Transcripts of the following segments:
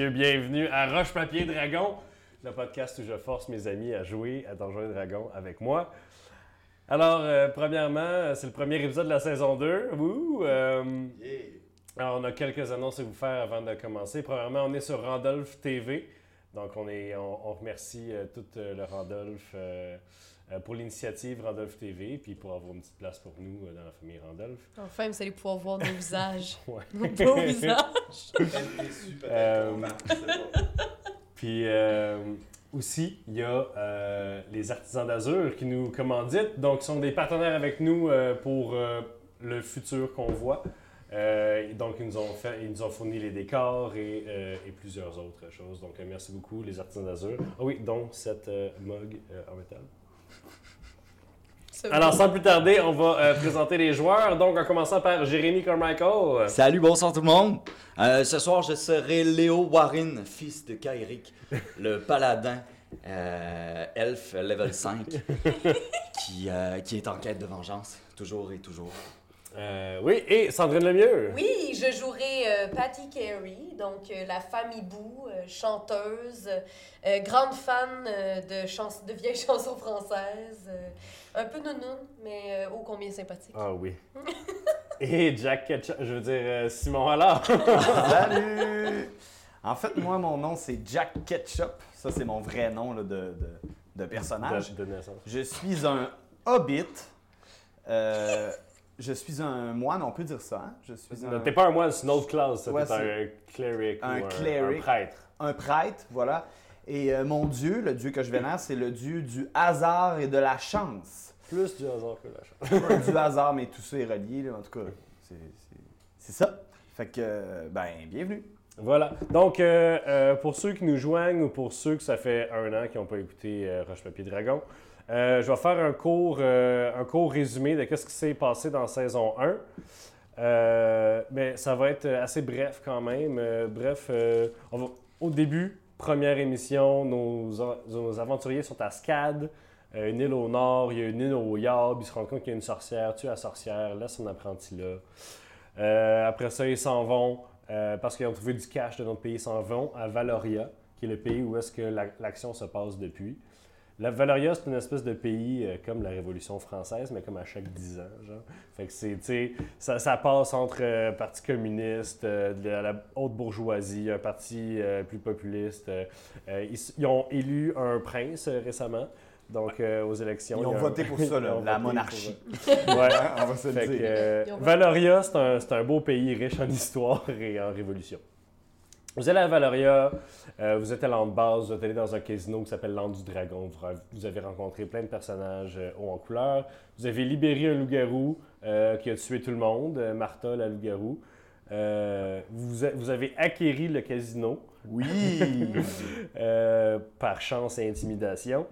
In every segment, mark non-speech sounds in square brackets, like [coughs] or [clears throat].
messieurs, bienvenue à Roche Papier Dragon, le podcast où je force mes amis à jouer à Donjons et Dragons avec moi. Alors, euh, premièrement, c'est le premier épisode de la saison 2. Wouh! Euh, alors, on a quelques annonces à vous faire avant de commencer. Premièrement, on est sur Randolph TV. Donc, on, est, on, remercie euh, tout le Randolph pour l'initiative Randolph TV, puis pour avoir une petite place pour nous dans la famille Randolph. Enfin, vous allez pouvoir voir nos visages. [laughs] Nos beaux visages. [laughs] [laughs] puis aussi, il y a euh, les artisans d'Azur qui nous commanditent, donc ils sont des partenaires avec nous euh, pour euh, le futur qu'on voit. donc, ils nous, ont fait, ils nous ont fourni les décors et, et plusieurs autres choses. Donc, merci beaucoup, les artisans d'Azur. Ah oui, donc cette mug en métal. Alors, sans plus tarder, on va euh, présenter les joueurs. Donc, en commençant par Jérémy Carmichael. Salut, bonsoir tout le monde. Euh, ce soir, je serai Léo Warren, fils de Kairic, [laughs] le paladin euh, elfe level 5, [laughs] qui, qui est en quête de vengeance, toujours et toujours. Euh, oui, et Sandrine Lemieux. Oui, je jouerai euh, Patty Carey, donc euh, la femme hibou, chanteuse, grande fan de, chans de vieilles [laughs] chansons françaises, un peu nounoun, mais ô combien sympathique. Ah oui. [laughs] et Jack Ketchup, je veux dire Simon alors. [laughs] Salut! [laughs] En fait, moi, mon nom, c'est Jack Ketchup. Ça, c'est mon vrai nom de, de, de, personnage. De, naissance. Je suis un hobbit. Je suis un moine, on peut dire ça. Hein? Je suis un... T'es pas un moine, c'est une autre classe. T'es un cleric un, ou cleric, un, prêtre. Un prêtre, voilà. Et euh, mon dieu, le dieu que je vénère, c'est le dieu du hasard et de la chance. Plus du hasard que la chance. du hasard, mais tout ça est relié, en tout cas. C'est ça. Fait que, ben, bienvenue. Voilà. Donc, euh, euh, pour ceux qui nous joignent ou pour ceux que ça fait un an qui n'ont pas écouté Roche Papier Dragon, euh, je vais faire un court, euh, un court résumé de ce qui s'est passé dans saison 1. Euh, mais ça va être assez bref quand même. bref, au début, première émission, nos, aventuriers sont à Scad, une île au nord, il y a une île au Yab, ils se rendent compte qu'il y a une sorcière, tue la sorcière, laisse son apprenti là. après ça, ils s'en vont, parce qu'ils ont trouvé du cash de notre pays, ils s'en vont à Valoria, qui est le pays où est-ce que l'action se passe depuis. La Valoria, c'est une espèce de pays euh, comme la Révolution française, mais comme à chaque 10 ans. Genre. Fait que c'est, ça, ça passe entre euh, parti communiste, euh, de la, haute bourgeoisie, un parti plus populiste. Ils, ont élu un prince récemment. Donc, aux élections. Ils ont voté pour ça, [laughs] la monarchie. ouais, [laughs] on va se le dire. Valoria, c'est un, un, beau pays riche en histoire et en révolution. Vous allez à Valoria, euh, vous êtes à l'an de base, vous êtes allé dans un casino qui s'appelle l'An du Dragon. Vous avez rencontré plein de personnages euh, hauts en couleur. Vous avez libéré un loup-garou euh, qui a tué tout le monde, Martha, la loup-garou. Vous, vous, avez acquéri le casino. Oui! [laughs] par chance et intimidation.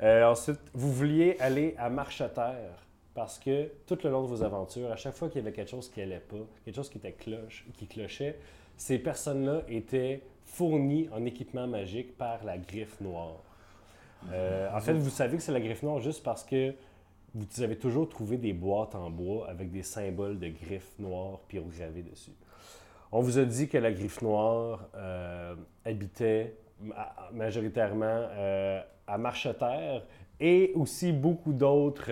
ensuite, vous vouliez aller à Marcheterre parce que tout le long de vos aventures, à chaque fois qu'il y avait quelque chose qui n'allait pas, quelque chose qui était cloche, qui clochait, ces personnes-là étaient fournies en équipement magique par la griffe noire. Euh, en fait, vous savez que c'est la griffe noire juste parce que vous avez toujours trouvé des boîtes en bois avec des symboles de griffe noire pyrogravés dessus. On vous a dit que la griffe noire euh, habitait majoritairement euh, à Marcheterre et aussi beaucoup d'autres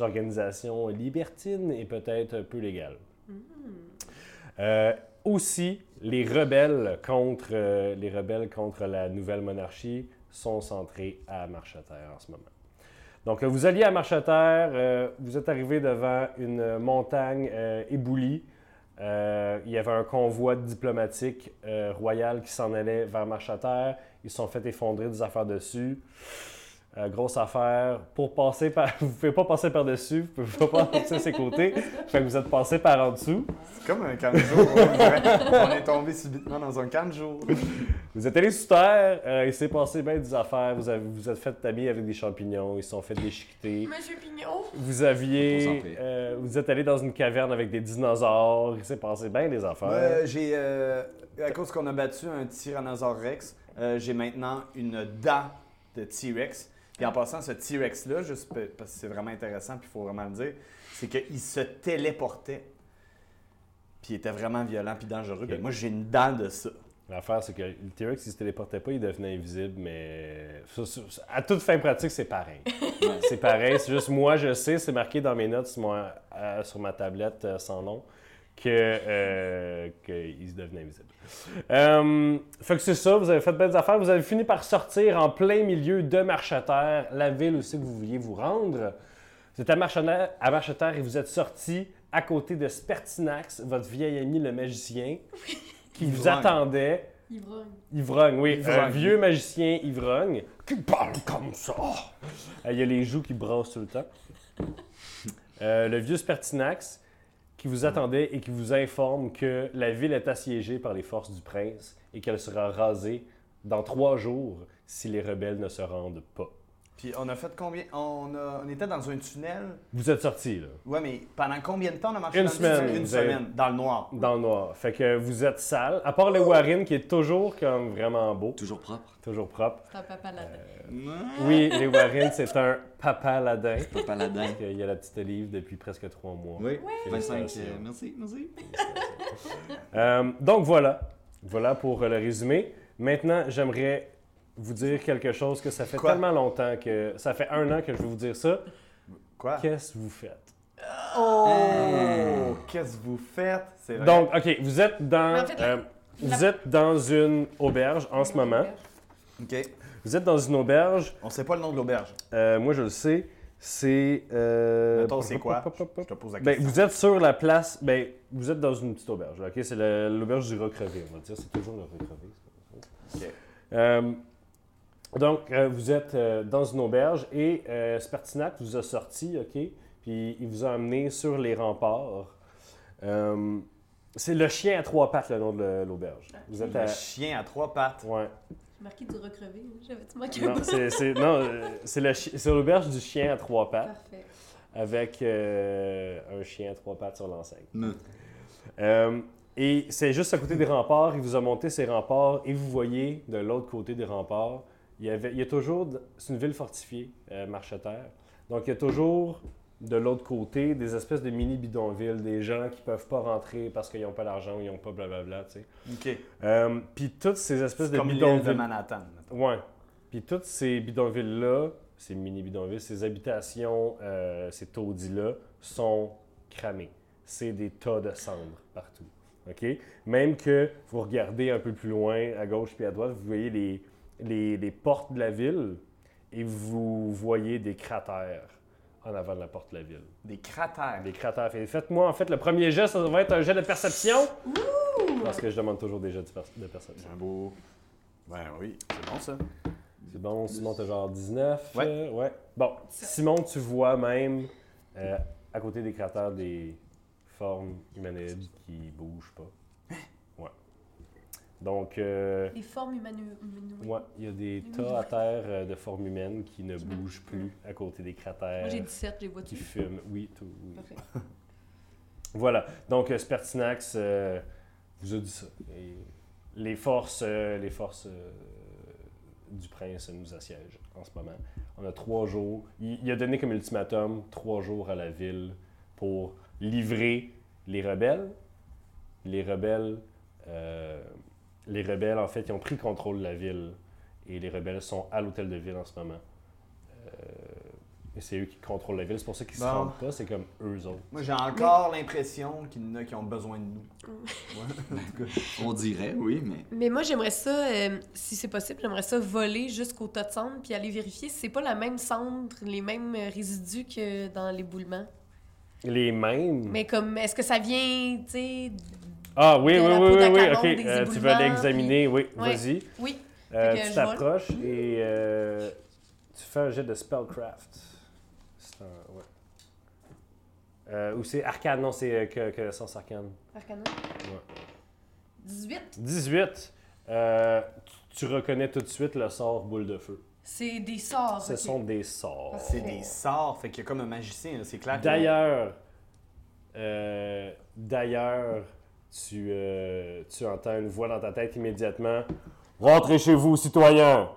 organisations libertines et peut-être un peu légales. Mm aussi, les rebelles contre, euh, les rebelles contre la nouvelle monarchie sont centrés à Marcheterre en ce moment. Donc, vous alliez à Marcheterre, euh, vous êtes arrivé devant une montagne euh, éboulie. il y avait un convoi diplomatique royal qui s'en allait vers Marcheterre. Ils se sont fait effondrer des affaires dessus. Euh, grosse affaire. Pour passer par. [laughs] Vous ne pouvez pas passer par-dessus, vous ne pouvez pas [laughs] passer à ses côtés. Fait que vous êtes passé par en dessous. C'est comme un jour. On est tombé subitement dans un jour. Vous êtes allé sous terre, euh, il s'est passé bien des affaires. Vous avez, vous êtes fait tamis avec des champignons, ils se sont fait déchiqueter. Monsieur Pignon! Vous aviez. Euh, vous êtes allé dans une caverne avec des dinosaures, il s'est passé bien des affaires. j'ai. à cause qu'on a battu un Tyrannosaure Rex, j'ai maintenant une dent de T-Rex. Et en passant, ce T-Rex-là, juste parce que c'est vraiment intéressant, puis il faut vraiment le dire, c'est qu'il se téléportait. Puis il était vraiment violent puis dangereux. Ben, moi, j'ai une dent de ça. L'affaire, c'est que le T-Rex, il se téléportait pas, il devenait invisible, mais à toute fin pratique, c'est pareil. [laughs] c'est pareil, c'est juste moi, je sais, c'est marqué dans mes notes sur, mon- euh, sur ma tablette euh, sans nom que euh, qu'il se devenait invisible. Euh, fait que c'est ça, vous avez fait de belles affaires. Vous avez fini par sortir en plein milieu de Marcheterre, la ville aussi que vous vouliez vous rendre. Vous êtes à Marcheterre, à Marcheterre et vous êtes sorti à côté de Spertinax, votre vieil ami le magicien, [laughs] qui vous Ivrogne. attendait. Ivrogne. Ivrogne, oui. Ivrogne. Un vieux magicien ivrogne qui parle comme ça. Euh, Il y a les joues qui brassent tout le temps. Euh, le vieux Spertinax qui vous attendait et qui vous informe que la ville est assiégée par les forces du prince et qu'elle sera rasée dans trois jours si les rebelles ne se rendent pas. Puis on a fait combien? On, a- on était dans un tunnel. Vous êtes sortis, là, Ouais, mais pendant combien de temps on a marché Une dans le semaine, tunnel? Une avez- semaine, dans le noir. dans le noir. Fait que vous êtes sale, à part le Warren qui est toujours comme vraiment beau, Toujours propre. toujours propre. C'est un papa là Oui, les Warren, c'est un papa ladin. Pas paladin. Il y a la petite olive depuis presque trois mois. Oui, 25. Félicitations. euh, merci, merci. Euh, donc voilà. Voilà pour euh, le résumé. Maintenant, j'aimerais vous dire quelque chose que ça fait Quoi? tellement longtemps que. Ça fait un an que je vais vous dire ça. Quoi? Qu'est-ce que vous faites? Oh! Qu'est-ce que vous faites? C'est vrai. Donc, OK, vous êtes dans. Mais en fait, la- euh, vous êtes dans une auberge en ce moment. OK. Vous êtes dans une auberge. On sait pas le nom de l'auberge. Euh, moi, je le sais. C'est. Euh... Mettons, c'est quoi? Je te pose la Ben, question. vous êtes sur la place. Ben, vous êtes dans une petite auberge. là, OK? C'est le- l'auberge du recrevé, on va dire. C'est toujours le recrevé. c'est pas ça. Ok. Euh, donc, euh, vous êtes euh, dans une auberge et euh, Spartinac vous a sorti, OK? Puis il vous a amené sur les remparts. Euh, c'est le chien à trois pattes, le nom de l'auberge. Vous êtes Un à. chien à trois pattes. Ouais. J'ai marqué du recrevé. hein. J'avais-tu manqué Non, bout? c'est c'est- non, euh, c'est le chi- c'est l'auberge du chien à trois pattes Parfait. avec euh, un chien à trois pattes sur l'enseigne. Non. Euh, et c'est juste à côté des remparts. Il vous a monté ces remparts et vous voyez de l'autre côté des remparts, il y, avait, il y a toujours. C'est une ville fortifiée, euh, Marcheterre. Donc il y a toujours de l'autre côté des espèces de mini bidonvilles, des gens qui peuvent pas rentrer parce qu'ils n'ont pas l'argent ou ils n'ont pas blablabla. Tu sais. OK. Euh, Puis toutes ces espèces de comme l'île de bidonvilles. Manhattan. mettons. Ouais. Puis toutes ces bidonvilles-là, ces mini bidonvilles, ces habitations, euh, ces taudis-là, sont cramés. C'est des tas de cendres partout. OK? Même que vous regardez un peu plus loin, à gauche puis à droite, vous voyez les, les, les portes de la ville et vous voyez des cratères en avant de la porte de la ville. Des cratères. Des cratères. Fait- Faites-moi, en fait, le premier jet, ça va être un jet de perception. Parce que je demande toujours des jets de, per- de perception. C'est un beau. Ben oui, c'est bon ça. C'est bon, Simon, t'as genre 19. Ouais. euh, ouais. Bon, Simon, tu vois même euh, à côté des cratères des formes humanoïdes qui bougent pas. Donc, euh, Les formes humano- humanoïdes. ouais, il y a des tas à terre euh, de formes humaines qui ne bougent plus à côté des cratères Moi, j'ai 17, je les vois qui fument. Oui, tout. oui. Parfait. [laughs] Voilà. Donc, euh, Spertinax euh, vous a dit ça. Et les forces, euh, les forces euh, du prince nous assiègent en ce moment. On a trois jours. Il, il a donné comme ultimatum trois jours à la ville pour livrer les rebelles. Les rebelles, euh, les rebelles, en fait, ils ont pris le contrôle de la ville. Et les rebelles sont à l'hôtel de ville en ce moment. Euh, et c'est eux qui contrôlent la ville. C'est pour ça qu'ils se Bon. rendent pas. C'est comme eux autres. Moi, j'ai encore l'impression qu'il y en a qui ont besoin de nous. Ouais, en tout cas. [laughs] On dirait, oui, mais. Mais moi, j'aimerais ça, euh, si c'est possible, j'aimerais ça voler jusqu'au tas de cendres puis aller vérifier si c'est pas la même cendre, les mêmes résidus que dans l'éboulement? Les mêmes. Mais comme, est-ce que ça vient, tu sais... Ah oui, de oui, oui, oui, oui, ok. Euh, tu vas éboulements, l'examiner, oui, Ouais. vas-y. Oui, Euh, tu t'approches et euh, tu fais un jet de spellcraft. C'est un- ouais. Euh, ou c'est arcane, non, c'est euh, que, connaissance arcane. Arcana. Ouais. 18. 18. Euh, tu, tu reconnais tout de suite le sort boule de feu. C'est des sorts. Ce sont des sorts. C'est des sorts, fait qu'il y a comme un magicien, c'est clair. que- D'ailleurs, euh, d'ailleurs, tu, euh, tu entends une voix dans ta tête immédiatement. Rentrez chez vous, citoyens.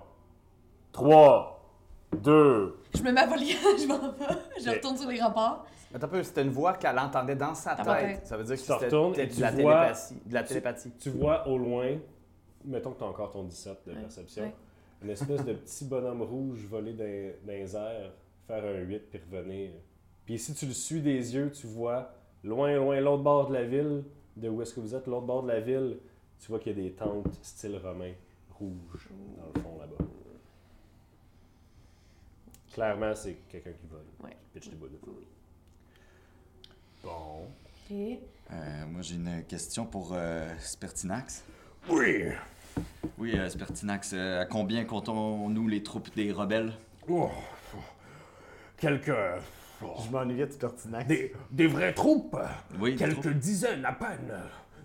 3, 2. Je me mets à voler, [laughs] je m'en vais. Je retourne sur les remparts. Attends un peu, c'était une voix qu'elle entendait dans sa tête. tête. Ça veut dire que c'était de tu la vois-. De la télépathie. Tu vois au loin mettons que tu as encore ton 17 de Ouais, perception, ouais. une espèce de petit bonhomme rouge voler dans, dans les airs, faire un 8 puis revenir. Puis si tu le suis des yeux, tu vois loin, loin, l'autre bord de la ville, de où est-ce que vous êtes, l'autre bord de la ville, tu vois qu'il y a des tentes style romain rouges dans le fond là-bas. Clairement, c'est quelqu'un qui vole, Ouais. qui pitch des boules de feu. Bon. Euh, moi, j'ai une question pour euh, Spertinax. Oui! Oui, euh, Spertinax, euh, à combien comptons-nous les troupes des rebelles? Oh, quelques. Je m'ennuyais de Spertinax. Des, des vraies troupes! Oui, Quelques troupes. dizaines à peine.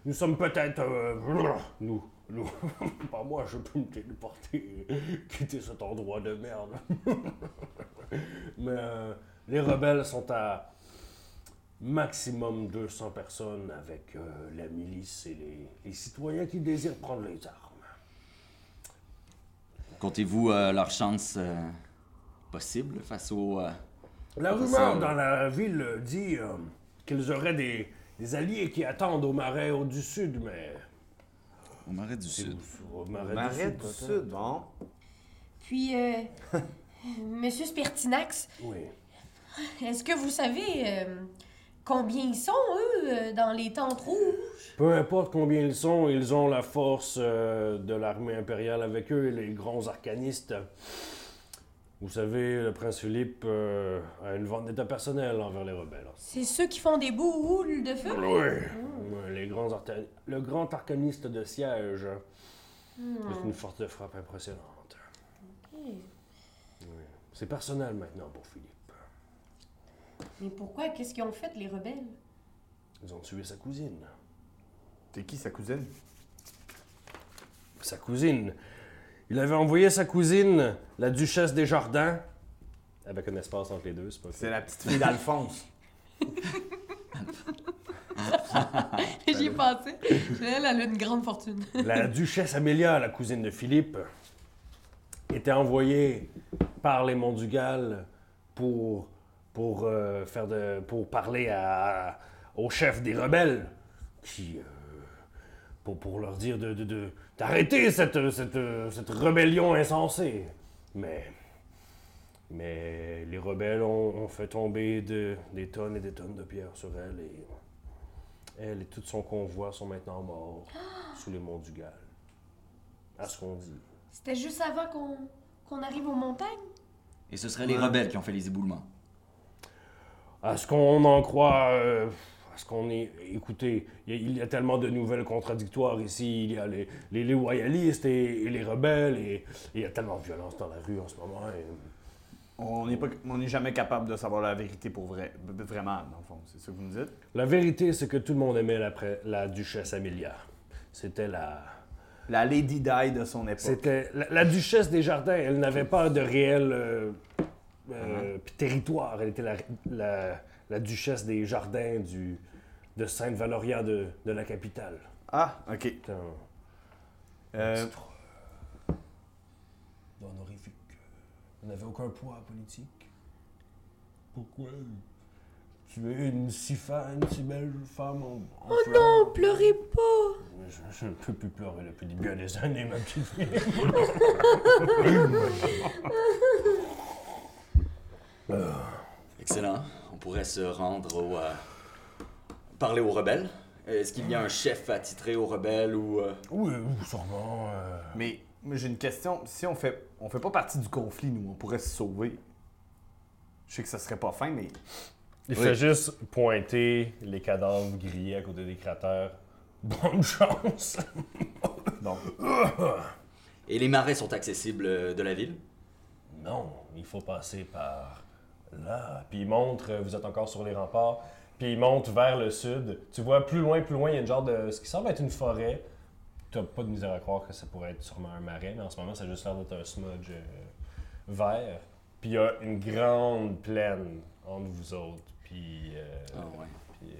Nous sommes peut-être. euh, nous. Nous. [laughs] Pas moi, je peux me téléporter, quitter cet endroit de merde. [laughs] Mais euh, les rebelles sont à maximum 200 personnes avec euh, la milice et les, les citoyens qui désirent prendre les armes. Comptez-vous euh, leur chance euh, possible face au... euh, La rumeur euh, dans la ville dit euh, qu'ils auraient des, des alliés qui attendent au marais au du sud, mais. au marais du Sud? Au marais, Marais du du sud. Sud, bon. Puis, euh, [laughs] Monsieur Spertinax, Oui. est-ce que vous savez euh, combien ils sont, eux, euh, dans les tentes rouges? Peu importe combien ils sont, ils ont la force euh, de l'armée impériale avec eux et les grands arcanistes. Vous savez, le prince Philippe euh, a une vendetta personnelle envers les rebelles. C'est ceux qui font des boules de feu? Oui. Les grands Le grand arcaniste de siège. C'est une force de frappe impressionnante. Oui. C'est personnel maintenant pour Philippe. Mais pourquoi? Qu'est-ce qu'ils ont fait, les rebelles? Ils ont tué sa cousine. T'es qui, sa cousine? Sa cousine. Il avait envoyé sa cousine, la duchesse des Jardins, avec un espace entre les deux, c'est pas C'est la petite fille d'Alphonse. [laughs] J'y ai pensé. Elle, elle a une grande fortune. La duchesse Amélia, la cousine de Philippe, était envoyée par les Monts-du-Gal pour, pour, euh, faire de, pour parler à, au chef des rebelles, qui, euh, pour, pour leur dire de, de- de- d'arrêter cette, cette, cette rébellion insensée. Mais, mais les rebelles ont, ont fait tomber de- des tonnes et des tonnes de pierres sur elle et elle et tout son convoi sont maintenant morts [gasps] sous les monts du Gal. À ce qu'on dit. C'était juste avant qu'on qu'on arrive aux montagnes? Et ce seraient les rebelles qui ont fait les éboulements. À ce qu'on en croit, euh, à ce qu'on est. Écoutez, il y, a- tellement de nouvelles contradictoires ici. Il y a les, les, et, et les rebelles, et, il y a tellement de violence dans la rue en ce moment. et- On n'est pas- on n'est jamais capable de savoir la vérité pour vrai. Vraiment, dans le fond. C'est ça que vous me dites? La vérité, c'est que tout le monde aimait la, la duchesse Amélia. C'était la. La Lady Di de son époque. C'était la, la duchesse des jardins. Elle n'avait pas de réel euh, euh, Uh-huh. territoire. Elle était la, la- la duchesse des jardins du, de Sainte-Valoria de, de la capitale. Ah, ok. C'est un Euh, euh, honorifique. Elle n'avait aucun poids politique. Pourquoi tu es une si, fa- une si belle femme en, en Oh fleurs? non, pleurez pas! Je, je ne peux plus pleurer depuis bien des années, ma petite fille. [laughs] Excellent. On pourrait se rendre au... euh, parler aux rebelles? Est-ce qu'il y a un chef attitré aux rebelles ou... euh, oui, sûrement. euh, mais moi, j'ai une question. Si on fait, on fait pas partie du conflit, nous, on pourrait se sauver. Je sais que ça serait pas fin, mais Il Oui. fait juste pointer les cadavres grillés à côté des cratères. [laughs] Bonne chance! bon. Et les marais sont accessibles euh, de la ville? Non, il faut passer par là. Puis il montre, vous êtes encore sur les remparts, puis il monte vers le sud. Tu vois plus loin, plus loin, il y a une genre de. ce qui semble être une forêt. T'as pas de misère à croire que ça pourrait être sûrement un marais, mais en ce moment, ça a juste l'air d'être un smudge euh, vert. Puis il y a une grande plaine entre vous autres. Puis. euh, Ah ouais. puis,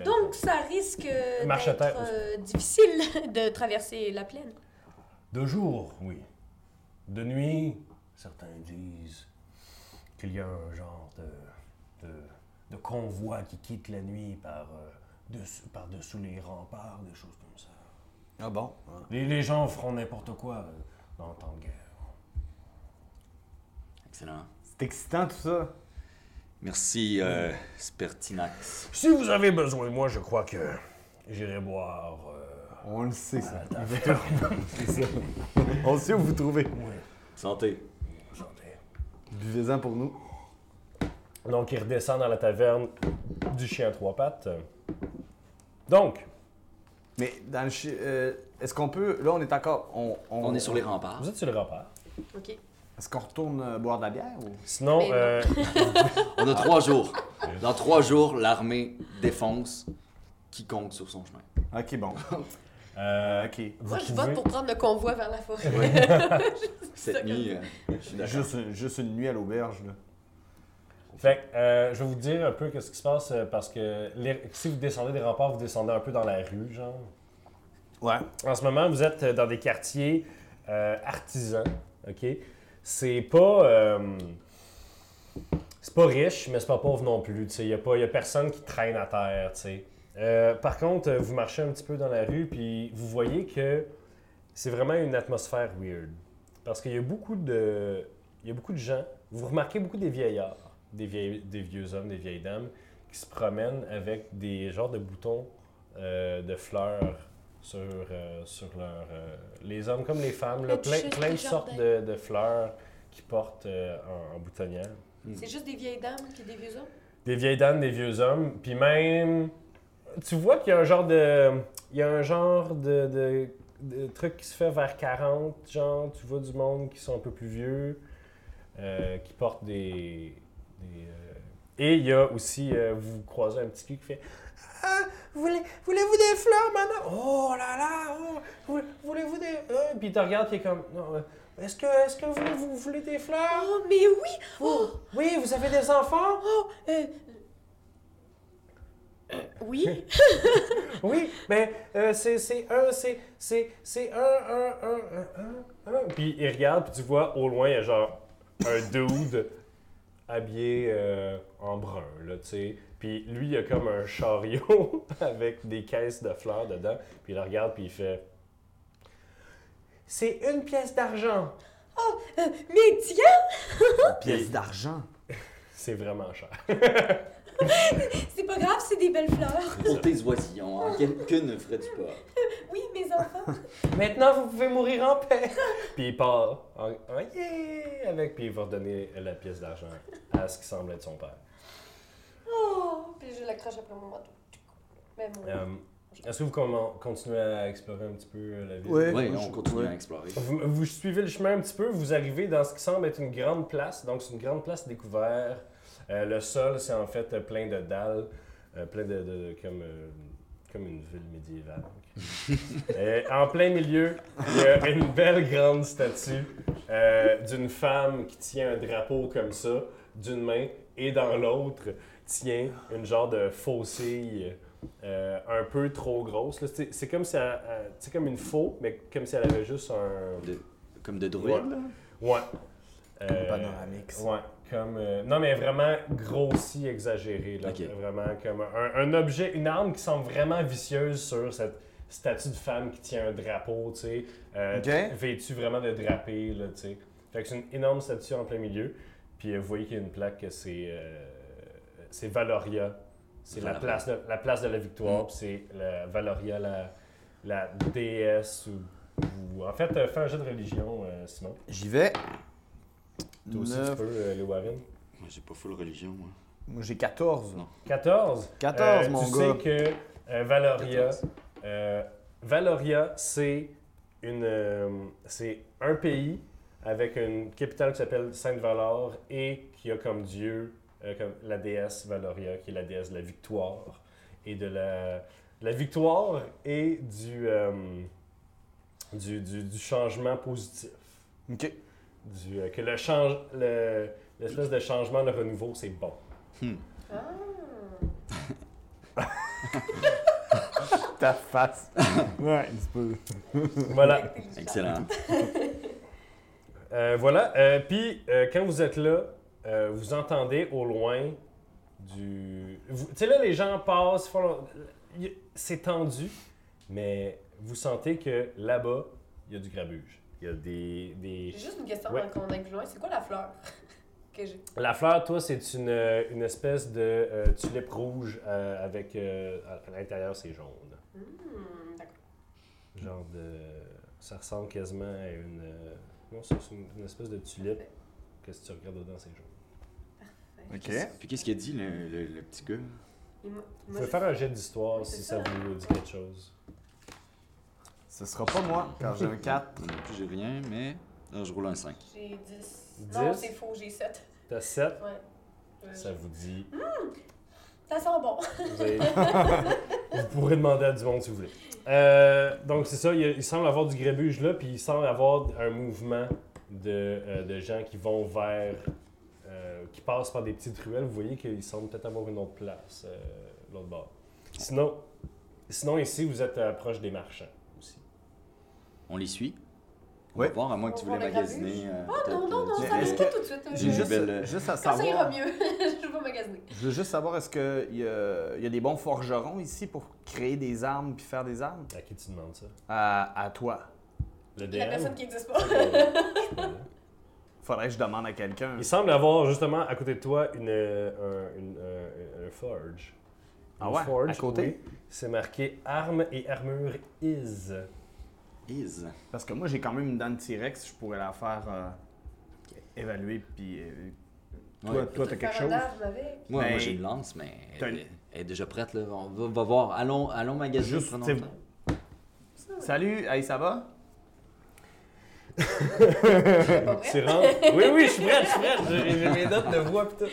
euh, Donc, ça risque euh, d'être euh, difficile [laughs] de traverser la plaine. De jour, oui. De nuit, certains disent qu'il y a un genre de, de, de convoi qui quitte la nuit par, euh, dessous- par-dessous les remparts, des choses comme ça. Ah bon? Les, les gens feront n'importe quoi euh, dans le temps de guerre. Excellent. C'est excitant tout ça. Merci, euh, Spertinax. Si vous avez besoin de moi, je crois que j'irai boire. euh, On le sait, ça. [laughs] On sait où vous trouvez. Santé. santé. Buvez-en pour nous. Donc, il redescend dans la taverne du chien à trois pattes. Donc, Mais dans le chi- euh, Est-ce qu'on peut. Là, on est encore. On, On est sur les remparts. vous êtes sur le rempart. OK. Est-ce qu'on retourne euh, boire de la bière ou? Sinon, Mais non. euh, [laughs] On a trois [laughs] jours. Dans trois jours, l'armée défonce quiconque sur son chemin. Ok, bon. [laughs] euh, Ok. Moi, je pouvez- vote pour prendre le convoi vers la forêt. Cette nuit, euh, je suis d'accord. Juste, juste une nuit à l'auberge, là. Fait que, euh, je vais vous dire un peu ce qui se passe euh, parce que les- si vous descendez des remparts, vous descendez un peu dans la rue, genre. Ouais. En ce moment, vous êtes dans des quartiers euh, artisans, OK? C'est pas... euh, c'est pas riche, mais c'est pas pauvre non plus, tu sais. Il y a, pas- y a personne qui traîne à terre, tu sais. Euh, par contre, euh, vous marchez un petit peu dans la rue, puis vous voyez que c'est vraiment une atmosphère weird. Parce qu'il y a beaucoup de... Il y a beaucoup de gens... Vous remarquez beaucoup des vieillards, des, vieilles- des vieux hommes, des vieilles dames, qui se promènent avec des genres de boutons euh, de fleurs sur, euh, sur leur... euh, les hommes comme les femmes, là, plein, plein de sortes de, de fleurs qui portent euh, en, en boutonnière. C'est juste des vieilles dames puis des vieux hommes? Des vieilles dames, des vieux hommes, puis même... Tu vois qu'il y a un genre de... Il y a un genre de, de, de truc qui se fait vers 40, genre, tu vois du monde qui sont un peu plus vieux, euh, qui portent des... des, euh, Et il y a aussi, euh, vous croisez un petit cul qui fait Ah, voulez, voulez-vous des fleurs maintenant? Oh là là, oh, voulez- voulez-vous des. Euh, Puis il te regarde, qui est comme Non, est-ce que, est-ce que vous, vous voulez des fleurs? Oh, mais oui! Oh, Oui, vous avez des enfants? Oh, euh... euh, oui? [laughs] Oui, mais euh, c'est c'est un, c'est c'est c'est un, un, un, un, un, un. Puis il regarde, puis tu vois au loin, il y a genre un dude habillé euh, en brun, là, tu sais. Puis lui, il a comme un chariot [laughs] avec des caisses de fleurs dedans. Puis il regarde, puis il fait C'est une pièce d'argent. Euh, mais tiens! [laughs] Une pièce d'argent. C'est vraiment cher. [laughs] C'est pas grave, c'est des belles fleurs. Pour tes oisillons, en quel- que ne ferais-tu pas? Oui, mes enfants. Maintenant, vous pouvez mourir en paix. puis il part en, en yeah, avec, puis il va redonner la pièce d'argent à ce qui semble être son père. Oh! Puis je l'accroche après mon manteau. Mais mon... Euh, Est-ce que vous continuez à explorer un petit peu la ville? Oui, moi, on je- continue à explorer. Vous, vous suivez le chemin un petit peu, vous arrivez dans ce qui semble être une grande place. Donc, c'est une grande place découverte. Euh, le sol, c'est en fait plein de dalles, euh, plein de. de- de- comme, euh, comme une ville médiévale. [laughs] En plein milieu, il y a une belle grande statue euh, d'une femme qui tient un drapeau comme ça, d'une main, et dans l'autre tient une genre de faucille euh, un peu trop grosse. là. C'est c'est comme si elle, elle- c'est comme une faux, mais comme si elle avait juste un. De- comme de druide, Ouais. là? Ouais. Euh, panoramique. Ouais, comme. euh, non, mais vraiment grossi, exagéré. Là. Vraiment comme un, un objet, une arme qui semble vraiment vicieuse sur cette statue de femme qui tient un drapeau, tu sais. euh. Vêtue vraiment de drapé, là, tu sais. Fait que c'est une énorme statue en plein milieu. Puis euh, vous voyez qu'il y a une plaque que c'est. euh, c'est Valoria. C'est la place, de, la place de la victoire. Mm. Puis c'est la Valoria, la, la déesse. Ou, ou- En fait, euh, fais un jeu de religion, euh, Simon. J'y vais. Toi aussi, Neuf. tu peux, euh, les Warren. Moi, j'ai pas full religion, moi. Moi, j'ai 14. Non. 14. 14, Euh, mon tu gars. sais que euh, Valoria, 14. euh, Valoria, c'est une, euh, c'est un pays avec une capitale qui s'appelle Sainte-Valor et qui a comme dieu euh, comme la déesse Valoria, qui est la déesse de la victoire et de la, la victoire et du, euh, du, du, du changement positif. Ok. Du, euh, que le change, le- l'espèce de changement, le renouveau, c'est bon. Ah! [laughs] Ta face. [laughs] ouais. Voilà. Excellent. [laughs] Euh, voilà. Euh, Puis, euh, quand vous êtes là, euh, vous entendez au loin du. vous- Tu sais, là, les gens passent, font c'est tendu, mais vous sentez que là-bas, il y a du grabuge. Il y a des. des... J'ai juste une question Ouais. avant qu'on aille plus loin. C'est quoi la fleur [laughs] que j'ai? La fleur, toi, c'est une, une espèce de euh, tulipe rouge euh, avec. euh, à, à l'intérieur, c'est jaune. Hmm, d'accord. Genre de. Ça ressemble quasiment à une. euh, non, c'est une, une espèce de tulipe que si tu regardes dedans, c'est jaune. Ok. Puis qu'est-ce qu'il a dit, le, le- le petit gars? Il pouvez juste- faire un jet d'histoire si ça ça. vous dit quelque chose. Ce sera pas moi, car j'ai un 4. Moi [laughs] non plus, j'ai rien, mais. Là, je roule un 5. J'ai 10. Non, 10? c'est faux, j'ai 7. T'as 7, Ouais. Ça vous dit. Ça sent bon. Vous, avez- [laughs] vous pourrez demander à du monde si vous voulez. Euh, donc, c'est ça, il, semble avoir du grébuge là, puis il semble avoir un mouvement de, euh, de gens qui vont vers. euh, qui passent par des petites ruelles. Vous voyez qu'il semble peut-être avoir une autre place, euh, l'autre bord. Sinon, sinon, ici, vous êtes euh, proche des marchands. On les suit? On Ouais. va voir, à moins que tu voulais magasiner. euh, Ah non, non, non, euh, Mais ça pas tout de suite. J'ai juste, belle- juste à Quand ça ira savoir. mieux, [laughs] je vais magasiner. Je veux juste savoir, est-ce qu'il y, a- y a des bons forgerons ici pour créer des armes puis faire des armes? À qui tu demandes ça? À, à toi. Le DM La personne qui n'existe pas. Faudrait que je demande à quelqu'un. Il semble avoir justement à côté de toi une, euh, un, une- un- un forge. Ah Une ouais, forge, à côté? oui. C'est marqué armes et armure is. Is. Parce que moi, j'ai quand même une dent de T-Rex, je pourrais la faire euh, évaluer puis. euh, toi, Ouais. toi, t'as quelque chose? arme avec. Moi, Ben, moi j'ai une lance, mais t'as elle, est- elle est déjà prête. Là. On va, va voir. Allons, allons magasiner. Juste, prenons t'sais, le temps. Salut, hey, ça va? [laughs] Tu rentres? Oui, oui, je suis prêt, je suis prêt. J'ai mes notes de voix tout.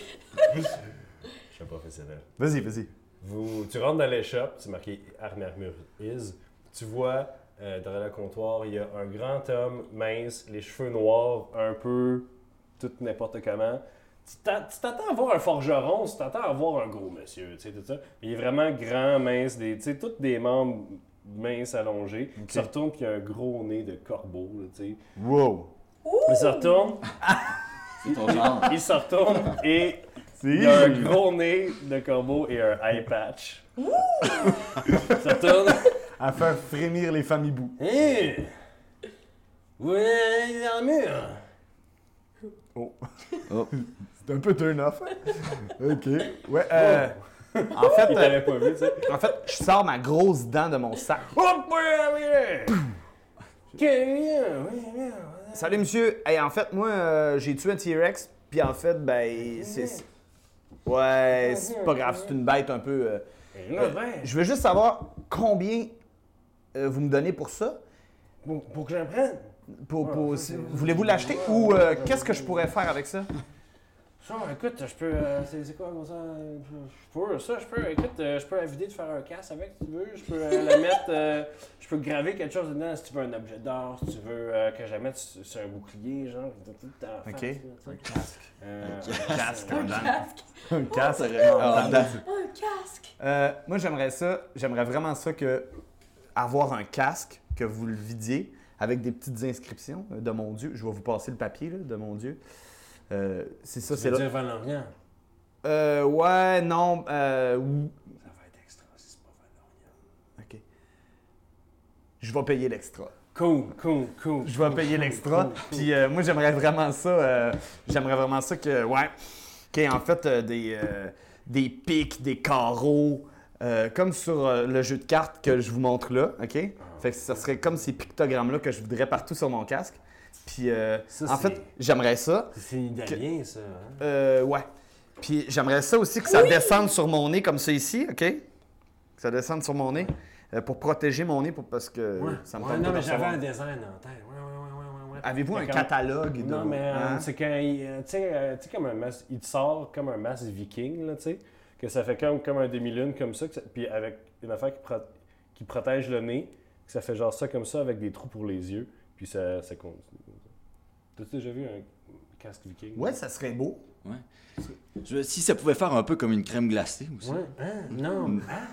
Je suis un professionnel. Vas-y, vas-y. Vous, tu rentres dans l'échoppe, c'est marqué armes et armure is. Tu vois, euh, derrière le comptoir, il y a un grand homme mince, les cheveux noirs, un peu tout n'importe comment. Tu t'a- tu t'attends à voir un forgeron, tu t'attends à voir un gros monsieur, tu sais, tout ça. Il est vraiment grand, mince, des, tu sais, tous des membres minces allongés. Ok. Il se retourne, puis il a un gros nez de corbeau, tu sais. Wow! Il se retourne, [laughs] C'est ton genre. il se retourne et il a un gros nez de corbeau et un eye patch. il se retourne. À faire frémir les familles boue. Hé! Ouais, dans le mur! Oh. Oh. [laughs] C'est un peu turn off. ok. Ouais, euh, En fait, euh, pas vu, en fait, je sors ma grosse dent de mon sac. Oh. Salut monsieur. Hey, en fait, moi, euh, j'ai tué un T-Rex. Puis en fait, ben, c'est. Ouais, c'est pas grave, c'est une bête un peu. euh, Je veux juste savoir combien euh, vous me donnez pour ça? pour, pour que j'en prenne. Pour, Ah, pour- si- Voulez-vous l'acheter ou euh, qu'est-ce que je pourrais faire avec ça? [laughs] Ça, écoute, je peux. euh, c'est c'est quoi, comme ça? Je peux, ça, je peux. Écoute, euh, je peux la vider de faire un casse avec si tu veux. Je peux euh, la mettre. euh, je peux graver quelque chose dedans si tu veux un objet d'art, si tu veux euh, que je la mette sur, sur un bouclier, genre. Tout le Ok. Un casque en dents. casque. Un casque ben, dents. Un casque. Moi, j'aimerais ça. J'aimerais vraiment ça que avoir un casque, que vous le vidiez avec des petites inscriptions euh, de mon Dieu. Je vais vous passer le papier là, de mon Dieu. Euh, c'est ça, c'est là. dire? Euh, ouais, non. Euh, ou- Ça va être extra si c'est pas Valorient. ok. Je vais payer l'extra. Cool, cool, cool. Je vais cool, payer cool, l'extra. cool, cool. Puis euh, moi, j'aimerais vraiment ça. euh, j'aimerais vraiment ça que, ouais, qu'il y ait en fait euh, des, euh, des pics, des carreaux, euh, comme sur euh, le jeu de cartes que je vous montre là, OK? Fait que ça serait comme ces pictogrammes-là que je voudrais partout sur mon casque. Puis euh, Ça, en c'est- fait, j'aimerais ça. C'est italien, ça. Hein? Euh, ouais. Puis j'aimerais ça aussi que ça descende sur mon nez comme ça ici, OK? Que ça descende sur mon nez euh, pour protéger mon nez pour, parce que Ouais. ça me Ouais, tente non, de mais j'avais recevoir. un design en tête. Ouais, ouais, ouais, ouais, ouais, ouais. Avez-vous un comme- catalogue? de- Non, mais euh, hein? c'est quand il, euh, tu sais, euh, tu sais, comme un masque, il te sort comme un masque viking, là, tu sais, que ça fait comme, comme un demi-lune comme ça, que ça- puis avec une affaire qui, pro- qui protège le nez, que ça fait genre ça comme ça avec des trous pour les yeux, puis ça, ça continue. T'as-tu déjà vu un casque viking? Ouais, ça serait beau. Je- si ça pouvait faire un peu comme une crème glacée aussi. Ouais, hein? Non. Hein?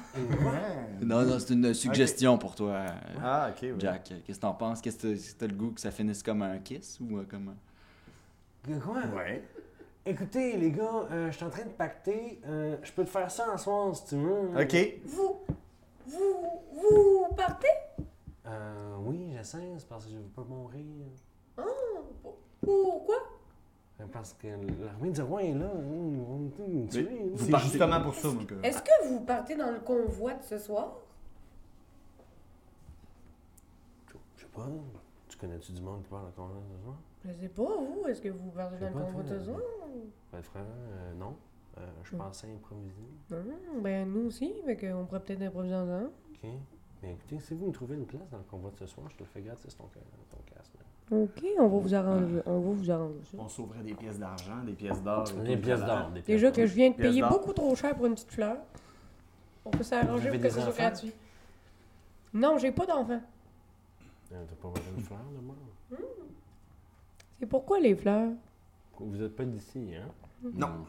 Non, non, c'est une suggestion pour toi, euh, Ah, ok. ouais. Jack. Qu'est-ce que t'en penses? Qu'est-ce que t'as- t'as le goût que ça finisse comme un kiss ou euh, comme un... Quoi? Ouais. Écoutez, les gars, euh, je suis en train de pacter. euh, je peux te faire ça en soir si tu veux. Ok. Vous, vous, vous partez? Euh, oui, j'essaie, c'est parce que je veux pas mourir. Pourquoi? Euh, Parce que l'armée du roi est là. Ils vont tout nous tuer. Mais là. C'est partez- justement pour ça, moi, que... Est-ce que vous partez dans le convoi de ce soir? Je sais pas. Tu connais-tu du monde qui parle à convoi ce soir? Je sais pas, vous. Est-ce que vous partez Je sais dans le pas, convoi de toi. ce soir? Ben, frère, euh, non. Euh, je Hmm. pensais improviser. Non, ben nous aussi, fait qu'on pourrait peut-être improviser ensemble. OK. Mais écoutez, si vous me trouvez une place dans le convoi de ce soir, je te le fais gratis ton, ton casque. Ok, on va vous arranger, on va vous arranger ça. On sauverait des pièces d'argent, des pièces d'or. Des pièces d'or. des pièces Déjà d'or. que je viens de payer d'or. beaucoup trop cher pour une petite fleur. On peut s'arranger pour que des ce soit gratuit. Non, j'ai pas d'enfant. Euh, T'as pas besoin de fleurs de moi? C'est pourquoi les fleurs? Vous êtes pas d'ici, hein? Non.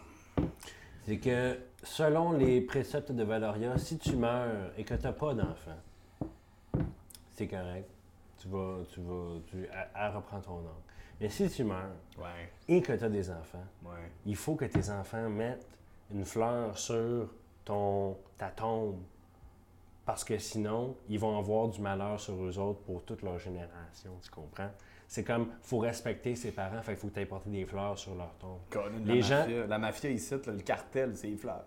C'est que selon les préceptes de Valoria, si tu meurs et que tu n'as pas d'enfant, c'est correct. Tu vas, tu vas, tu, elle, elle reprend ton nom. Mais si tu meurs Ouais, et que tu as des enfants, ouais. il faut que tes enfants mettent une fleur sur ton, ta tombe. Parce que sinon, ils vont avoir du malheur sur eux autres pour toute leur génération, tu comprends? C'est comme, faut respecter ses parents, fait qu'il faut que tu porter des fleurs sur leur tombe. Colin, Les la gens- Mafia, la mafia ici, là, le cartel, c'est les fleurs.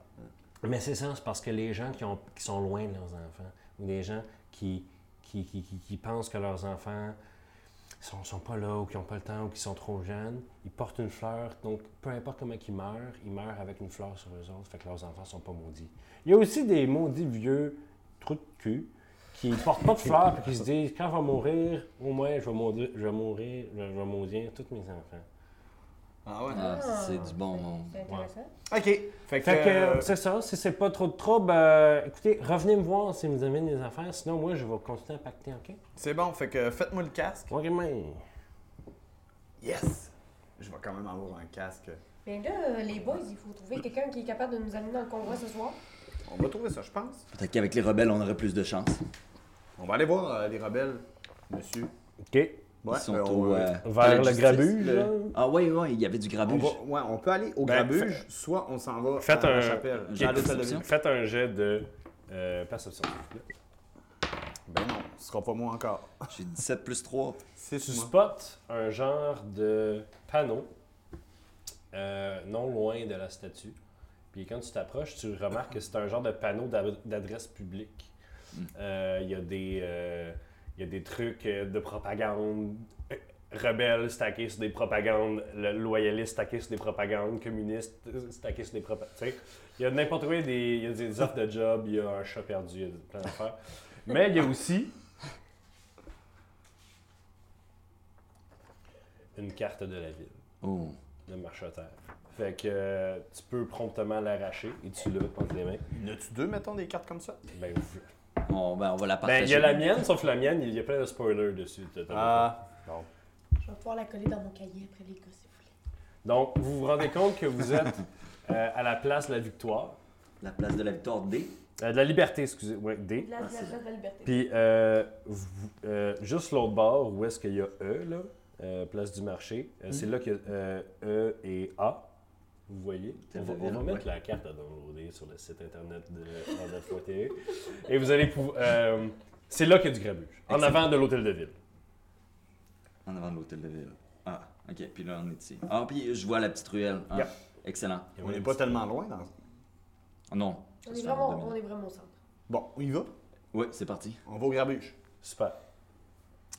Mais c'est ça, c'est parce que les gens qui, ont, qui sont loin de leurs enfants, ou des gens qui, qui, qui, qui- qui pensent que leurs enfants sont, sont pas là, ou qui n'ont pas le temps, ou qui sont trop jeunes, ils portent une fleur. Donc, peu importe comment ils meurent, ils meurent avec une fleur sur eux autres, fait que leurs enfants sont pas maudits. Il y a aussi des maudits vieux trous de cul qui portent pas de fleurs, puis qui se disent, quand je vais mourir, au moins, je vais mourir, je vais, mourir, je vais maudire tous mes enfants. Ah ouais? Ah, c'est du bon monde. C'est intéressant. OK. Fait que... Fait que euh, euh, c'est ça, si c'est pas trop de trouble, euh, écoutez, revenez me voir si vous avez des affaires, sinon moi je vais continuer à pacter, ok? c'est bon, fait que faites-moi le casque. Ok, mais. Yes! Je vais quand même avoir un casque. Mais là, euh, les boys, il faut trouver quelqu'un qui est capable de nous amener dans le convoi ce soir. On va trouver ça, je pense. Peut-être qu'avec les rebelles, on aurait plus de chance. On va aller voir euh, les rebelles, monsieur. Ok. Ouais, Ils sont euh, au. on, euh, Vers le grabuge, le-. Ah, ouais, ouais, il y avait du on grabuge. va, ouais, on peut aller au Ben, grabuge, soit on s'en va Faites à la un- chapelle. perception. ville. Faites un jet de euh, perception, s'il vous plaît. Ben non, ce sera pas moi encore. [laughs] J'ai 17 plus 3. C'est Tu moi. spots un genre de panneau euh, non loin de la statue. Puis quand tu t'approches, tu remarques que c'est un genre de panneau d'ad- d'adresse publique. Euh, Il y, a des, euh, il y a des trucs euh, de propagande rebelles stackés sur des propagandes, loyalistes stackés sur des propagandes, communistes stackés sur des propagandes. Il y a n'importe quoi, il y a des, il y a des offres de job, il y a un chat perdu, il y a plein d'affaires. Mais il y a aussi une carte de la ville Oh. de Marcheterre. Fait que euh, tu peux promptement l'arracher et tu l'as entre les mains. Y en a-tu deux, mettons, des cartes comme ça? Ben, vous- Bon, ben, on va la partager. ben, il y a la mienne, sauf la mienne, il y a plein de spoilers dessus. Ah, Bon. Je vais pouvoir la coller dans mon cahier après les gars, si vous voulez. Donc, vous vous rendez compte que vous êtes euh, à la place de la victoire. La place de la victoire D. Euh, de la liberté, excusez. Ouais, D. La, Ah, la c'est place de la liberté. Puis, euh, vous- euh, juste l'autre bord, où est-ce qu'il y a E, là, euh, place du marché, euh, c'est là qu'il y a euh, E et A. Vous voyez? On va, on va mettre la carte à downloader sur le site internet de RDF.tv. Et vous allez pouvoir. euh, c'est là qu'il y a du grabuge. En Excellent. avant de l'hôtel de ville. En avant de l'hôtel de ville. Ah, ok. Puis là, on est ici. Ah, puis je vois la petite ruelle. Ah, Yep. Excellent. on n'est pas tellement loin. Dans... Non. On est, vraiment, on est vraiment au centre. Bon, on y va? Ouais, c'est parti. On va au grabuge. Super.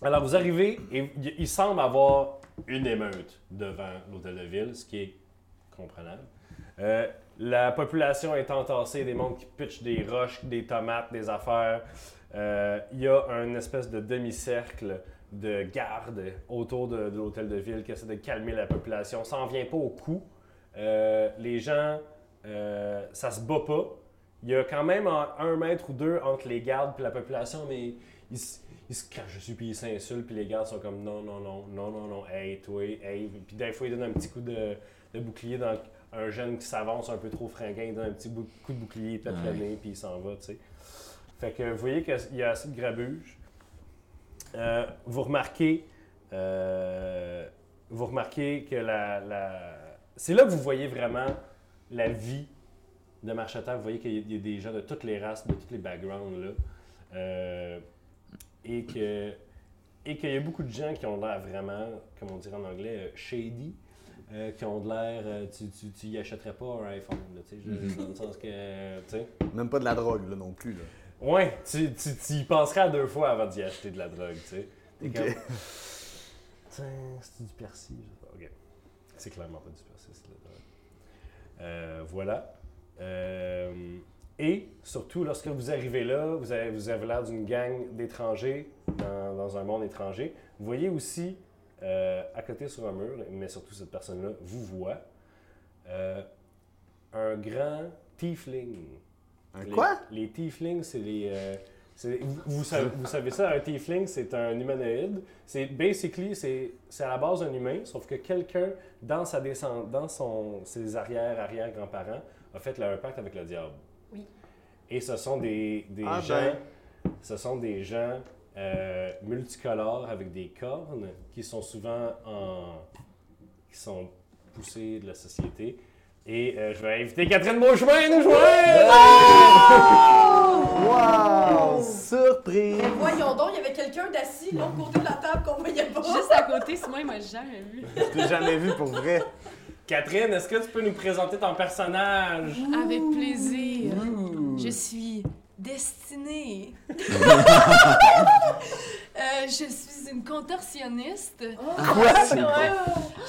Alors, vous arrivez et il- il semble avoir une émeute devant l'hôtel de ville, ce qui est comprenable. Euh, la population est entassée, des mondes qui pitchent des roches, des tomates, des affaires. Euh, Il y a un espèce de demi-cercle de garde autour de, l'hôtel de ville qui essaie de calmer la population. Ça n'en vient pas au coup. Euh, les gens, ça se bat pas. Il y a quand même un, mètre ou deux entre les gardes et la population, mais ils, ils se crachent dessus puis ils s'insultent puis les gardes sont comme non, non, non, non, non, non, hey, toi, hey. Puis des fois, ils donnent un petit coup de, de bouclier dans un jeune qui s'avance un peu trop fringant, il donne un petit coup de bouclier, peut-être Ouais. le nez, puis il s'en va, tu sais. Fait que vous voyez qu'il y a assez de grabuge. Euh, vous remarquez, euh, vous remarquez que la, la- c'est là que vous voyez vraiment la vie de Marcheterre. Vous voyez qu'il y a- il des gens de toutes les races, de tous les backgrounds là. Euh, et que et qu'il y a beaucoup de gens qui ont l'air vraiment, comme on dirait en anglais, shady, euh, qui ont de l'air, euh, tu, tu, tu y achèterais pas un iPhone, là, tu sais, dans le sens que, tu sais. Même pas de la drogue, là, non plus. Là. Ouais, tu, tu, tu y penserais à deux fois avant d'y acheter de la drogue, tu sais. T'es Ok. comme, [laughs] tiens, c'est du persil, je sais pas. Ok. C'est clairement pas du persil, c'est de la drogue. Euh, voilà. Euh, et surtout, lorsque vous arrivez là, vous avez, vous avez l'air d'une gang d'étrangers dans, dans un monde étranger. Vous voyez aussi, euh, à côté sur un mur, mais surtout cette personne-là vous voit, euh, un grand tiefling. Un Les- quoi? Les tieflings, c'est les. euh, c'est- vous, vous savez, vous savez ça, un tiefling, c'est un humanoïde. C'est basically, c'est c'est à la base un humain, sauf que quelqu'un dans sa descend, dans son, ses arrière arrière grands-parents a fait le- un pacte avec le diable. Oui. Et ce sont des, des Ah gens, ben. ce sont des gens euh, multicolores avec des cornes qui sont souvent en, qui sont poussés de la société. Et euh, je vais inviter Catherine Beauchemin à nous joindre! Wow! Surprise! Voyons donc, il y avait quelqu'un d'assis de l'autre côté de la table qu'on voyait pas. Juste à côté, sinon il m'a jamais vu. Je t'ai jamais vu pour vrai. Catherine, est-ce que tu peux nous présenter ton personnage? Avec plaisir. Je suis destinée. [laughs] Euh, je suis une contorsionniste. Quoi? Ouais.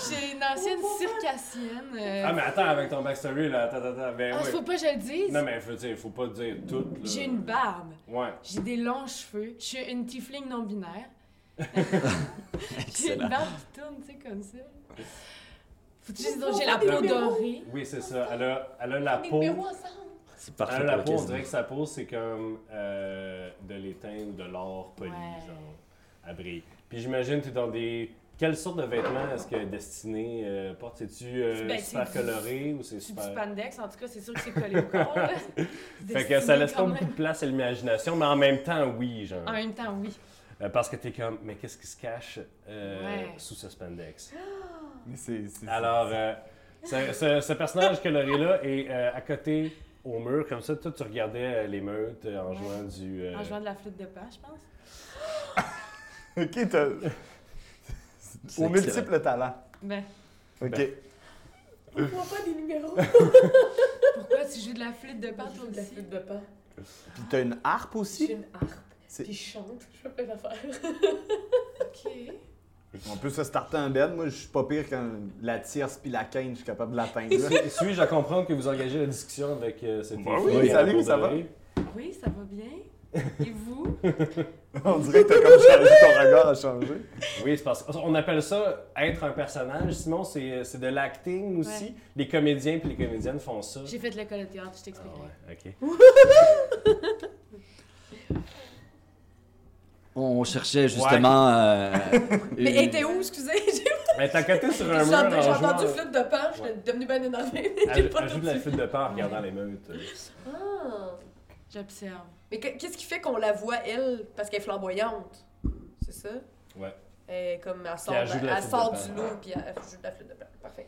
J'ai une ancienne circassienne. euh, Ah, mais attends, avec ton backstory, là, attends, attends, ben ah, oui. faut pas que je le dise. Non, mais faut, dire, faut pas dire tout, là. J'ai une barbe. Ouais. J'ai des longs cheveux. Je suis une tiefling non binaire. [laughs] J'ai une barbe qui tourne, tu sais, comme ça. Faut dise donc, j'ai la peau dorée. Oui, c'est ça. Elle a, elle a la peau... numéros ensemble. C'est parfait a pour la peau, on dirait que sa peau, c'est comme euh, de l'étain ou de l'or poli, Ouais. genre. Brille. Puis j'imagine que tu es dans des... Quelle sorte de vêtements est-ce que Destinée euh, porte? C'est-tu euh, Ben, super du- coloré ou c'est C'est du super... spandex, en tout cas, c'est sûr que c'est collé au corps. là. [laughs] [laughs] Fait que ça laisse pas Destiné beaucoup de place à l'imagination, mais en même temps, oui, genre. En même temps, oui. Euh, parce que t'es comme, mais qu'est-ce qui se cache euh, Ouais. sous ce spandex? [gasps] Mais c'est. Alors, euh, ce, ce- ce personnage coloré-là est euh, à côté au mur, comme ça, toi, tu regardais euh, les meutes euh, en Ouais. jouant du... euh, En jouant de la flûte de pan, je pense. [laughs] Ok, t'as. Aux excellent. multiples talents. Ben, Ok. Ben. On voit pas des numéros? [laughs] pourquoi tu joues de la flûte de pan, toi de la flûte de pan. Puis t'as une harpe J'ai aussi? une harpe. Puis je chante. Je fais plein d'affaires. Ok. [laughs] On peut se starter un bed. Moi, je suis pas pire quand la tierce puis la quinte, je suis capable de l'atteindre. [laughs] Suis-je à comprendre que vous engagez la discussion avec euh, cette Bah fille oui, salut, peau ça va? Oui, ça va bien. Et vous? [laughs] On dirait que t'as comme changé, ton regard a changé. Oui, c'est parce qu'on appelle ça être un personnage. Sinon, c'est c'est de l'acting aussi. Ouais. Les comédiens puis les comédiennes font ça. J'ai fait l'école de théâtre, je Ah t'expliquerai. ouais, ok. [laughs] On cherchait justement. euh, [laughs] Mais elle était où, excusez? [laughs] J'ai Mais t'es à côté sur un j'ai mur en entendu- j'ai entendu flûte de pan, je suis devenue bien énervée. Elle, joue de la flûte de pan en regardant les meutes. Ah. J'observe. Mais que- qu'est-ce qui fait qu'on la voit, elle, parce qu'elle est flamboyante? C'est ça? Ouais. Comme, elle sort, elle sort du lot, puis elle, elle joue de la flûte de pan. Parfait.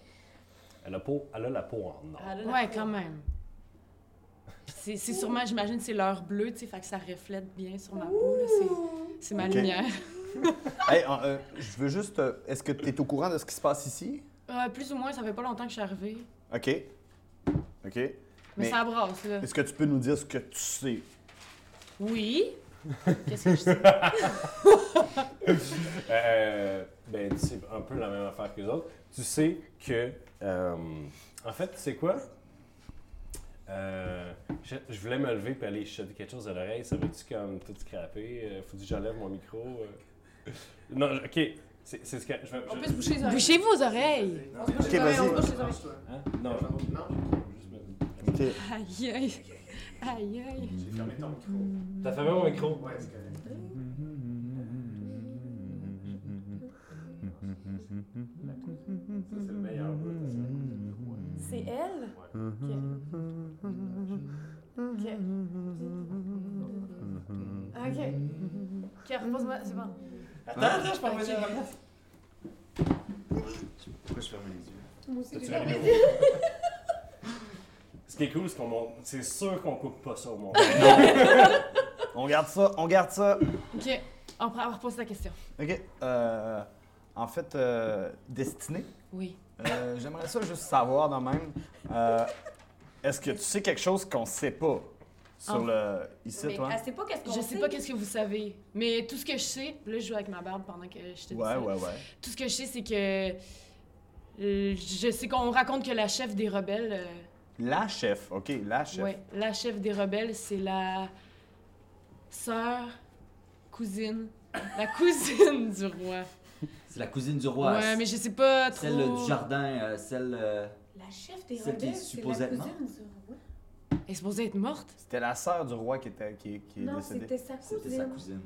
Elle a, peau, elle a la peau en or. Ouais, peau. quand même. C'est c'est sûrement, j'imagine, c'est l'heure bleue, tu sais, fait que ça reflète bien sur ma peau, là. c'est- C'est ma lumière. [laughs] Hey, euh, euh, je veux juste. euh, Est-ce que tu es au courant de ce qui se passe ici? Euh, plus ou moins, ça fait pas longtemps que je suis arrivée. OK. OK. Mais, Mais- ça brasse, là. Est-ce que tu peux nous dire ce que tu sais? Oui. [laughs] Qu'est-ce que je sais? [laughs] Euh, ben, c'est un peu la même affaire que les autres. Tu sais que. euh, en fait, tu sais quoi? Euh, je, je voulais me lever et aller chuter quelque chose à l'oreille. Ça veut-tu comme tout scraper? Euh, faut que j'enlève mon micro? euh? Non, ok. C'est c'est ce que. Je, vais- On peut se boucher les oreilles. Bouchez vos oreilles. On se bouche Ok, les oreilles, on se bouche les oreilles. Hein? Non, je vais juste mettre- OK. Aïe, aïe. Aïe, aïe. T'as fermé mon micro? Ça, c'est le meilleur. C'est elle? Ok. Ok. Ok. Ok, repose-moi, c'est bon. Attends, attends, je peux à la place. Pourquoi je ferme les yeux? Moi aussi, j'ai envie. au- [laughs] Ce qui est cool, c'est qu'on monte. C'est sûr qu'on coupe pas ça au montage. On garde ça, on garde ça. Ok. On va reposer la question. Ok. Euh, en fait, euh, Destinée, Oui. euh, j'aimerais ça juste savoir de même. Est-ce que tu sais quelque chose qu'on sait pas sur le. ici, Mais toi? elle sait pas qu'est-ce qu'on Je sais pas qu'est-ce que vous savez, mais tout ce que je sais, là je joue avec ma barbe pendant que je te dis Ouais, ça. ouais, ouais. Tout ce que je sais, c'est que euh, je sais qu'on raconte que la chef des rebelles, euh, La chef, ok, la chef. ouais, la chef des rebelles, c'est la sœur, cousine, la [laughs] cousine du roi. C'est la cousine du roi. ouais, mais je sais pas trop. Celle euh, du jardin, euh, celle. euh, La chef des Celle qui est rebelles, c'est la supposément. cousine du roi. Elle est supposée être morte? C'était la sœur du roi qui, était, qui, qui est Non, décédée. c'était sa C'était cousine. sa cousine.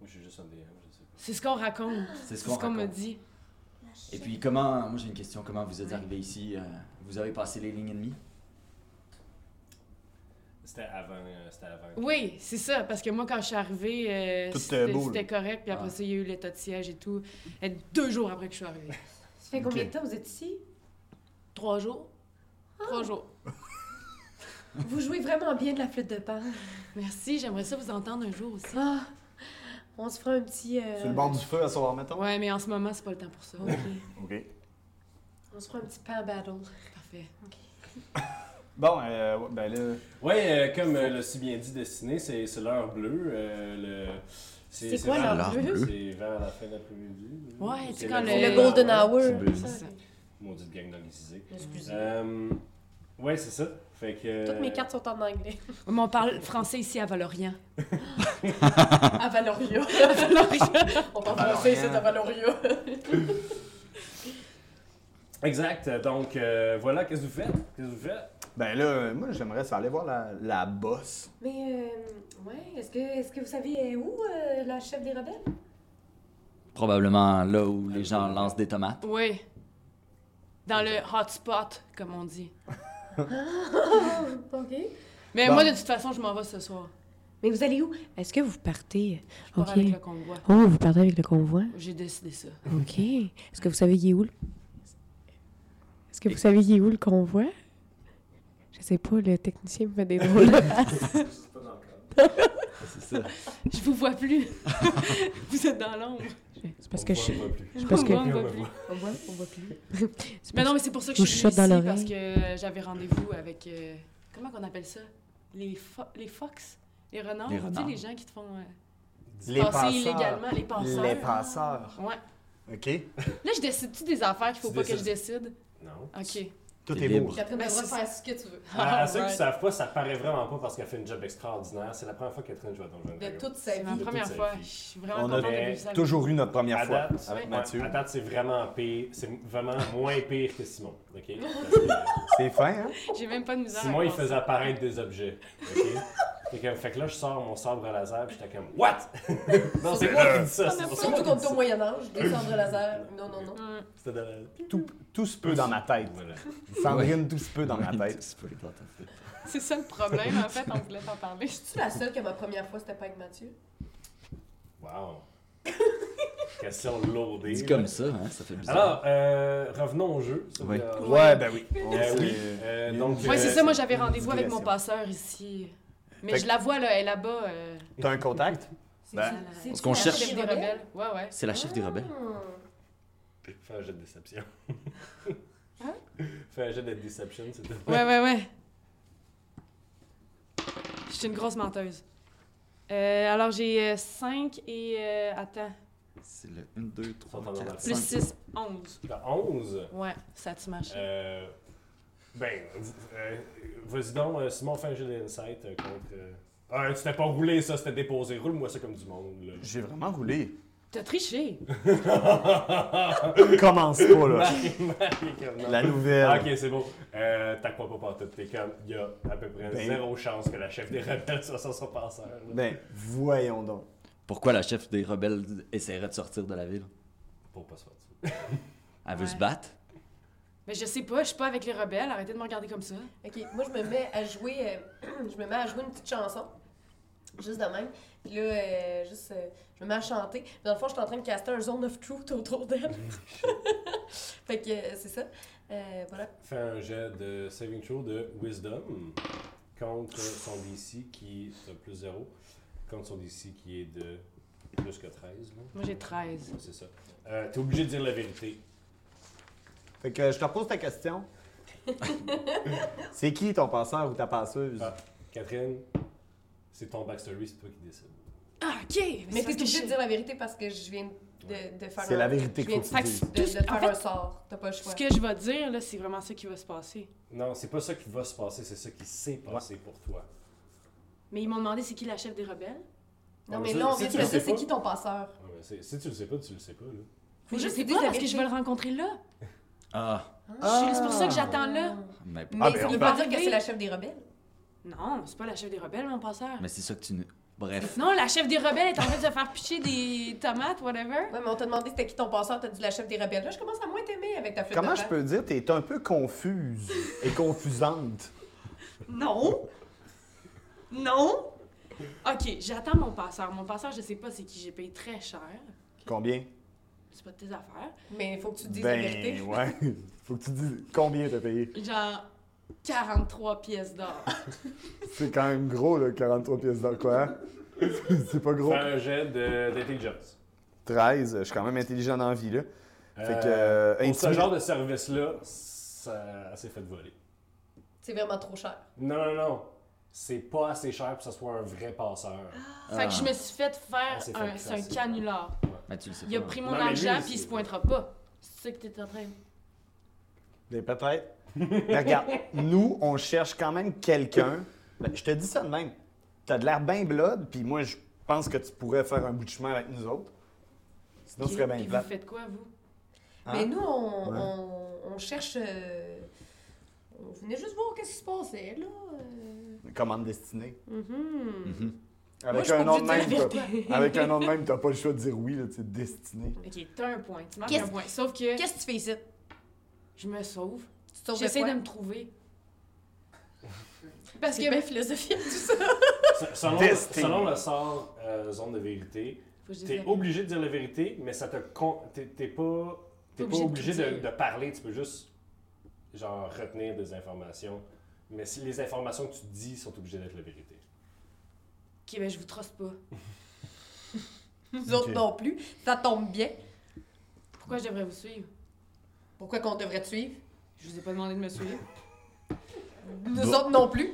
Moi, je suis juste un DM, je sais pas. C'est ce qu'on raconte. C'est ce qu'on ce qu'on me raconte. dit. La chef. Et puis, comment. Moi, j'ai une question. Comment vous êtes Ouais. arrivé ici? Euh, Vous avez passé les lignes ennemies? C'était avant. euh, C'était avant. Oui, c'est ça, parce que moi, quand je suis arrivée, euh, Tout était c'était beau, là. c'était correct, puis après Ah. ça, il y a eu l'état de siège et tout. Et deux jours après que je suis arrivée. Ça fait combien de temps vous êtes ici? Trois jours? Trois jours. [laughs] Vous jouez vraiment bien de la flûte de pan. Merci, j'aimerais ça vous entendre un jour aussi. Ah, on se fera un petit. euh, Sur le bord du feu à soir, mettons? Ouais, mais en ce moment, c'est pas le temps pour ça. Ok. [laughs] Ok. On se fera un petit pan battle. Parfait. [laughs] Bon, euh, ben là. Ouais, euh, comme euh, l'a si bien dit Destiné, c'est c'est l'heure bleue. euh, le... C'est quoi l'heure bleue? C'est vers la fin d'après-midi. Ouais, tu C'est sais, quand le Golden Hour. C'est ça. Maudite gang d'anglicisés. Excusez. Euh, ouais, c'est ça. Fait que. Toutes mes cartes sont en anglais. Mais on parle français ici à Valorient. [laughs] [laughs] À Valoria. on parle français ici à Valoria. Exact. Donc, euh, voilà, qu'est-ce que vous faites? Qu'est-ce que vous faites? Ben là, moi, j'aimerais ça aller voir la, la bosse. Mais, euh, ouais, est-ce que, est que vous savez où euh, la chef des rebelles? Probablement là où les gens lancent des tomates. Oui. Dans le hotspot, comme on dit. [laughs] ok. Mais Bon. moi, de toute façon, je m'en vais ce soir. Mais vous allez où? Est-ce que vous partez? Je pars avec le convoi. Oh, vous partez avec le convoi? J'ai décidé ça. Ok. Est-ce que vous savez qui est où? le- Est-ce que vous savez qui est où le convoi? Je sais pas, le technicien me fait des [laughs] drôles de faces. C'est ça. Je vous vois plus. [laughs] vous êtes dans l'ombre. C'est parce que je suis. On voit plus. C'est parce que. On voit plus. voit. On voit, on voit plus. [laughs] Mais non, mais c'est pour ça que je suis venue chuchote dans ici, parce l'oreille. que euh, j'avais rendez-vous avec... euh, comment qu'on appelle ça? Les, fo les fox? Les renards? Les Tu sais, renards. les gens qui te font euh, Les passer passeurs. illégalement, les passeurs. Les passeurs. Ouais. OK. Là, je décide-tu des affaires qu'il faut Tu pas que je décide? Non. OK. Tout est beau. Catherine, elle va c'est faire ça. ce que tu veux. À, à ceux qui ne savent pas, ça paraît vraiment pas parce qu'elle fait une job extraordinaire. C'est la première fois que Catherine joue à Donjon De Dragon. toute sa vie. toute première fois. vie. Je suis vraiment On a de toujours eu notre première À fois date, avec ouais, Mathieu. à date, c'est vraiment pire. C'est vraiment moins pire que Simon. OK? C'est fin, hein? J'ai même pas de misère Simon, à il faisait apparaître des objets. OK? [laughs] Fait que, fait que là, je sors mon sabre laser, puis j'étais comme, What? [laughs] non, c'est moi qui dis ça. C'est pas Surtout moi qui contre dis au ça. Moyen-Âge, des [laughs] cendres laser. Non, non, non. C'était Tout, tout se peut dans ma tête. Voilà. Sandrine, tout se peut dans ma tête. [laughs] C'est ça le problème, en fait, on voulait t'en parler. Je suis la seule que ma première fois c'était pas avec Mathieu? Wow. Question lourdée. Dit comme ça, hein, ça fait bizarre. Alors, euh, revenons au jeu. Ça, Oui. euh, Ouais, ben oui. Euh, oui. Euh, donc, Ouais, c'est euh, ça, moi j'avais rendez-vous avec mon passeur ici. Mais Fait je que- la vois, là, elle est là-bas. Euh, T'as un contact? Ben, C'est Parce qu'on la cherche- chef chef des rebelles. Ouais, ouais. C'est la chef des rebelles. Fais un jet de déception. [laughs] Hein? Fais un jet de déception, s'il te plaît. Ouais, ouais, ouais. Je suis une grosse menteuse. Euh, alors j'ai 5 et. euh, attends. C'est le 1, 2, 3, Sont en 4, ordre. Plus 5. 6, 11. T'as 11. Ouais, ça tu marche. Euh, ben, euh, vas-y donc, euh, Simon, fais un d'insight euh, contre. euh, Ah, tu t'es pas roulé, ça, c'était déposé. Roule-moi ça comme du monde, là. J'ai vraiment roulé. T'as triché. [laughs] Commence pas, là. La nouvelle. Ah, ok, c'est bon. Euh, T'as quoi pas partout? T'es comme, il y a à peu près Ben- zéro chance que la chef des rebelles soit sur son passeur. là. Ben, voyons donc. Pourquoi la chef des rebelles essaierait de sortir de la ville? Pour pas se faire tuer. Elle veut Ouais. se battre? Mais je sais pas, je suis pas avec les rebelles, arrêtez de me regarder comme ça. Ok, moi je me mets à jouer, euh, [clears throat] je me mets à jouer une petite chanson, juste de même. Puis là, euh, juste, euh, je me mets à chanter. Puis dans le fond, je suis en train de caster un zone of truth autour d'elle. [laughs] fait que euh, c'est ça. Euh, voilà. Fais un jet de saving throw de wisdom contre son DC qui est plus 0. compte son DC qui est de plus que 13. là. Moi, j'ai 13. C'est ça. Euh, T'es obligé de dire la vérité. Fait que je te repose ta question. [laughs] c'est qui ton passeur ou ta passeuse? Ah. Catherine, c'est ton backstory, c'est toi qui décides. Ah, ok! Mais c'est t'es obligé de dire la vérité parce que je viens de, de faire C'est un- la vérité je qu'il viens faut de, que tu de, de faire En fait, un sort. T'as pas le choix. Ce que je vais dire, là, c'est vraiment ça qui va se passer. Non, c'est pas ça qui va se passer, c'est ça qui s'est passé pour toi. Mais ils m'ont demandé c'est qui la chef des rebelles? Non, Ah, mais là, on vient de tu te le sais dire c'est qui ton passeur? Ouais, c'est- si tu le sais pas, tu le sais pas. Là. Faut Mais je juste sais dire pas la parce que je vais le rencontrer là. Ah, Je- C'est pour ça que j'attends là. mais, Mais Ah, ben, ça on veut peut pas dire que c'est la chef des rebelles. Non, c'est pas la chef des rebelles, mon passeur. mais c'est ça que tu. ne- Bref. Non, la chef des rebelles est en train de se faire picher des tomates, whatever. Ouais, mais on t'a demandé c'était qui ton passeur, t'as dit la chef des rebelles. Là, je commence à moins t'aimer avec ta flûte Comment de je peux dire? T'es un peu confuse et confusante? Non! Non! Ok, j'attends mon passeur. Mon passeur, je sais pas c'est qui j'ai payé très cher. Combien? C'est pas de tes affaires. Mais il faut que tu te dises la Ben, vérité. [laughs] ouais. Faut que tu dises combien t'as payé. Genre 43 pièces d'or. [laughs] C'est quand même gros, là, 43 pièces d'or, quoi. hein? [laughs] C'est pas gros. Fais un jet d'intelligence. 13, je suis quand même intelligent dans la vie, là. Fait que, Euh, euh, pour ce intimi- genre de service-là, ça s'est fait voler. C'est vraiment trop cher. Non, non, non. C'est pas assez cher pour que ce soit un vrai passeur. Fait que je me suis fait faire Ah, c'est fait un, un canular. Mais tu le sais Il a pas. pris mon Non, mais lui, argent puis il se pointera pas. C'est ça que t'es en train de... Mais peut-être. Mais regarde, nous, on cherche quand même quelqu'un. Ben, je te dis ça de même. T'as de l'air bien blood, puis moi, je pense que tu pourrais faire un bout de chemin avec nous autres. Sinon, ce Ok, serait bien puis vous plate. faites quoi, vous? Hein? Mais nous, on, Ouais. on, on cherche. euh, on venait juste voir qu'est-ce qui se passait, là. euh. Commande destinée. Mhm. Mhm. [laughs] Avec un pas nom de même, t'as- avec un nom de même, t'as pas le choix de dire oui, là, c'est destiné. Ok, t'as un point. Tu marques Qu'est-ce- un point. Sauf que Qu'est-ce que tu fais ici? je me sauve. Tu te sauves J'essaie quoi? de me trouver. [laughs] Parce C'est que bien philosophique, tout ça. Se- Selon, Destiny. selon le sort euh, zone de vérité, Faut que je dise t'es la obligé de dire la vérité, mais ça te con... t'es t'es pas t'es pas Obligé de obligé tout de, dire. de parler, tu peux juste genre retenir des informations. Mais si les informations que tu dis sont obligées d'être la vérité. Ok, ben je vous truste pas. [laughs] Nous autres non plus. Ça tombe bien. Pourquoi je devrais vous suivre? Pourquoi qu'on devrait te suivre? Je vous ai pas demandé de me suivre. Nous Bon. autres non plus.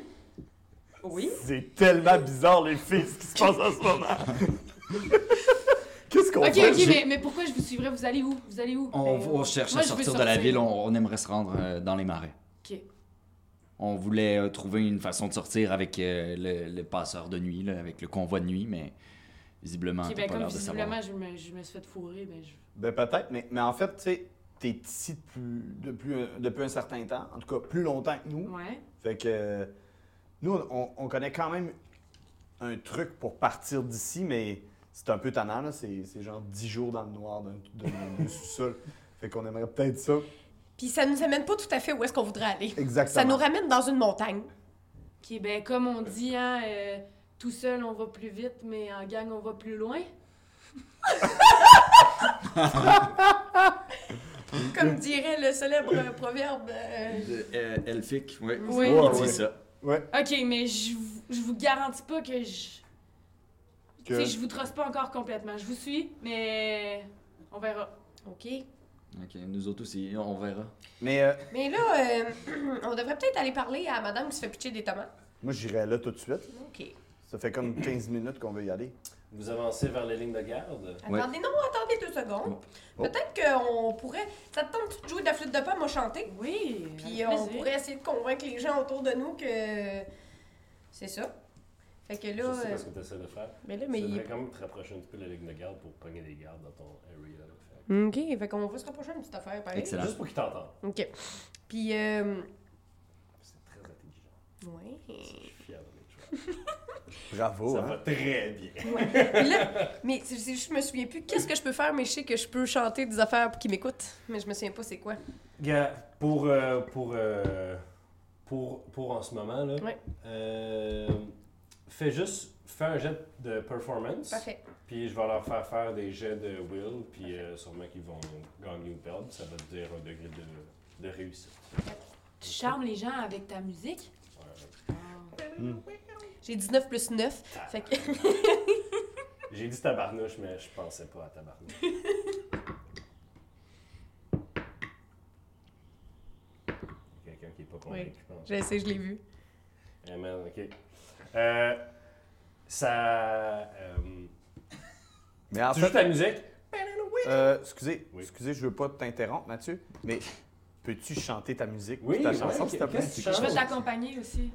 Oui? C'est tellement bizarre, les filles, ce qui se passe en ce moment. Qu'est-ce qu'on Ok, fait? ok, mais, mais pourquoi je vous suivrais? Vous allez où? Vous allez où? On, Ben, on cherche moi, à je veux sortir de la sortir. ville, on, on aimerait se rendre euh, dans les marais. On voulait euh, trouver une façon de sortir avec euh, le, le passeur de nuit, là, avec le convoi de nuit, mais visiblement, ben pas comme l'air de savoir. visiblement, je me, je me suis fait fourrer, ben je... Ben peut-être, mais, mais en fait, tu sais, t'es ici depuis, depuis, un- depuis un certain temps, en tout cas plus longtemps que nous. Ouais. Fait que nous, on, on connaît quand même un truc pour partir d'ici, mais c'est un peu tannant, là. C'est, c'est genre 10 jours dans le noir d'un, d'un- d'un [laughs] sous-sol. Fait qu'on aimerait peut-être ça. Puis ça nous amène pas tout à fait où est-ce qu'on voudrait aller. Exactement. Ça nous ramène dans une montagne. Ok, ben comme on dit, hein, euh, tout seul on va plus vite, mais en gang on va plus loin. [laughs] Comme dirait le célèbre proverbe. euh, De- euh, elfique, oui. Oui. Ouais, Il dit ouais. ça. Ouais. Ok, mais je vous, je vous garantis pas que je... Que- je vous trosse pas encore complètement. Je vous suis, mais on verra. OK. Ok, nous autres aussi, on verra. Mais euh, Mais là, euh, [clears throat] on devrait peut-être aller parler à madame qui se fait pitcher des tomates. moi, j'irais là tout de suite. OK. Ça fait comme 15 minutes qu'on veut y aller. Vous avancez vers les lignes de garde? Ouais. Attendez, non, attendez deux secondes. Oh. Peut-être qu'on pourrait. Ça te tente de jouer de la flûte de pan, moi chanter? Oui, Puis avec on plaisir. pourrait essayer de convaincre les gens autour de nous que. C'est ça. Fait que là. Je sais euh, pas ce que tu essaies de faire. Mais là, Tu mais. devrais quand même te rapprocher un petit peu de la ligne de garde pour pogner des gardes dans ton area. Là, fait. OK, fait qu'on va se rapprocher d'une petite affaire, pareil. Excellent. Juste pour qu'ils t'entendent. OK. Puis, euh. C'est très intelligent. Ouais. Je suis fier de mes choix. [laughs] Bravo, Ça hein? va très bien. Là, mais je me souviens plus qu'est-ce que je peux faire, mais je sais que je peux chanter des affaires pour qu'ils m'écoutent. Mais je me souviens pas c'est quoi. Gars, pour, euh, pour, euh, pour, pour en ce moment, là, Ouais. euh, fais juste, fais un jet de performance. Parfait. Puis je vais leur faire faire des jets de will, puis euh, sûrement qu'ils vont gagner ou perdre. Ça va te dire un degré de, de réussite. Tu charmes les gens avec ta musique? Ouais. J'ai 19 plus 9. Fait que. [laughs] J'ai dit tabarnouche, mais je pensais pas à tabarnouche. [laughs] Quelqu'un qui est pas convaincu, Oui. je pense. Je sais, je l'ai vu. Eh, man, ok. Euh, ça. euh, Mais en tu joues ta musique? euh, excusez, Oui. excusez, je veux pas t'interrompre, Mathieu, mais peux-tu chanter ta musique, Oui, ta chanson, s'il te plaît? Je vais chantes? t'accompagner aussi, veux.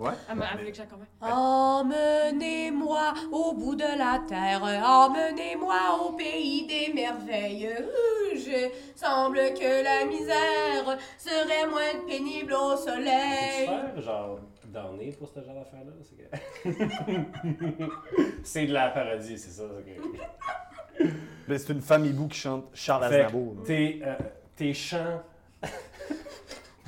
Ouais. Que j'accompagne. Emmenez-moi au bout de la terre, emmenez-moi au pays des merveilles. Je semble que la misère serait moins pénible au Peux-tu soleil. faire genre donner pour ce genre d'affaire-là? C'est que- [laughs] C'est de la parodie, c'est ça. c'est que- Ben, c'est une famille boue qui chante Charles Fait Aznavour. tes, euh, tes chants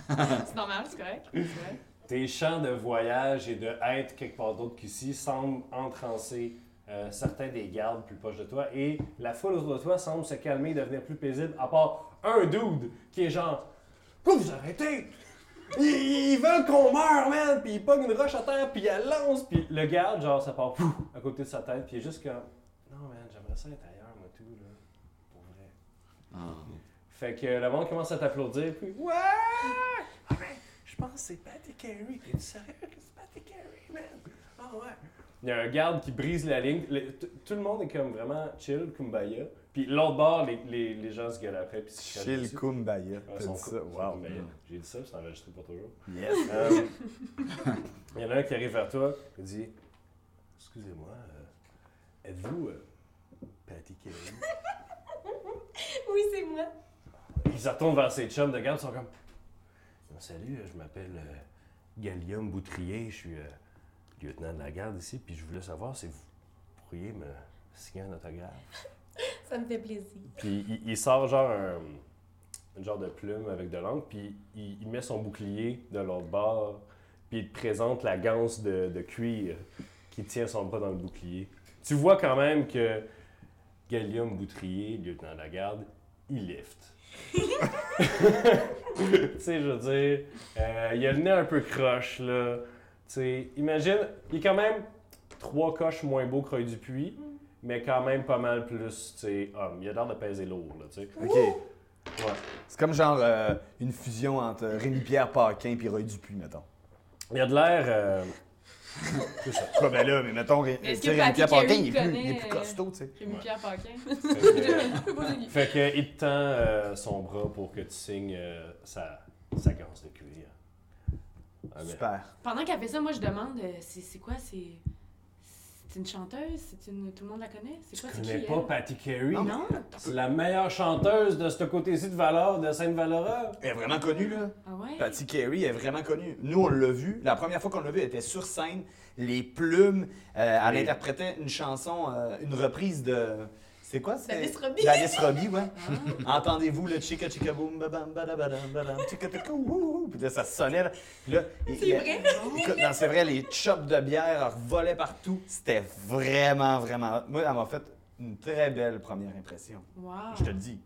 C'est normal, c'est correct. C'est. Tes chants de voyage et de être quelque part d'autre qu'ici semblent entrancer euh, certains des gardes plus proches de toi et la foule autour de toi semble se calmer et devenir plus paisible, à part un dude qui est genre Pourquoi vous arrêtez ils, ils veulent qu'on meure, man! Puis il pogne une roche à terre, puis elle lance, puis le garde, genre, ça part pouf, à côté de sa tête, puis il est juste comme Non, man, j'aimerais ça être ailleurs, moi, tout, là. Pour vrai. Ah. Fait que le monde commence à t'applaudir, puis Ouais! Ah je pense que c'est Patty Carey. T'es sérieux? Que c'est Patty Carey, man? Ah ouais. Il y a un garde qui brise la ligne. Le- tout le monde est comme vraiment chill, kumbaya. Puis l'autre bord, les, les, les gens se gueulent après, puis se Chill dessus. Kumbaya. T'as dit ça? Wow. J'ai dit ça, c'est enregistré pour toujours. Yes. Euh, [laughs] Il y en a un qui arrive vers toi, il dit Excusez-moi, euh, êtes-vous euh, Patty Carey? [laughs] Oui, c'est moi. Ils se retournent vers ses chums de garde, ils sont comme Salut, je m'appelle euh, Gallium Boutrier, je suis euh, lieutenant de la garde ici, puis je voulais savoir si vous pourriez me signer un autographe. [laughs] Ça me fait plaisir. Puis il, il sort genre un, une genre de plume avec de l'encre, puis il, il met son bouclier de l'autre bord, puis il te présente la ganse de, de cuir qui tient son bras dans le bouclier. Tu vois quand même que Gallium Boutrier, lieutenant de la garde, il lift. [laughs] tu sais, je veux dire, euh, il a le nez un peu croche, là. Tu sais, imagine, il est quand même trois coches moins beau que Roy Dupuis, mais quand même pas mal plus, tu sais, homme. Il a l'air de peser lourd, là, tu sais. OK. Ouais. C'est comme genre euh, une fusion entre Rémi-Pierre Paquin et Roy Dupuis, mettons. Il a de l'air... euh, c'est ça. Quoi, ben là, mais mettons, Rémi-Pierre Paquin, il est, plus, il est plus connaît, costaud, tu sais. J'ai mis Pierre Paquin? [laughs] Fait que, il te tend euh, son bras pour que tu signes euh, sa, sa ganse de cuir. Super. Pendant qu'elle fait ça, moi je demande, euh, c'est c'est quoi, c'est. C'est une chanteuse? C'est une. Tout le monde la connaît? C'est Tu quoi, c'est connais qui? pas elle? Patty Carey? Non? C'est la meilleure chanteuse de ce côté-ci de Valor, de Sainte-Valora? Elle est vraiment connue, là. Ah ouais? Patty Carey est vraiment connue. Nous, on l'a vu. La première fois qu'on l'a vu, elle était sur scène. Les plumes. euh, elle interprétait une chanson, euh, une reprise de. C'est quoi? c'est- D'Alice Robbie. D'Alice Robbie, ouais. Ah. [laughs] Entendez-vous le chica chica boom babam badabadam badam chica chica. Puis là, ça sonnait. Là. Puis là, il- C'est il- vrai? Non, c'est vrai, les chops de bière volaient partout. C'était vraiment, vraiment. Moi, elle m'a fait une très belle première impression. Wow. Je te le dis.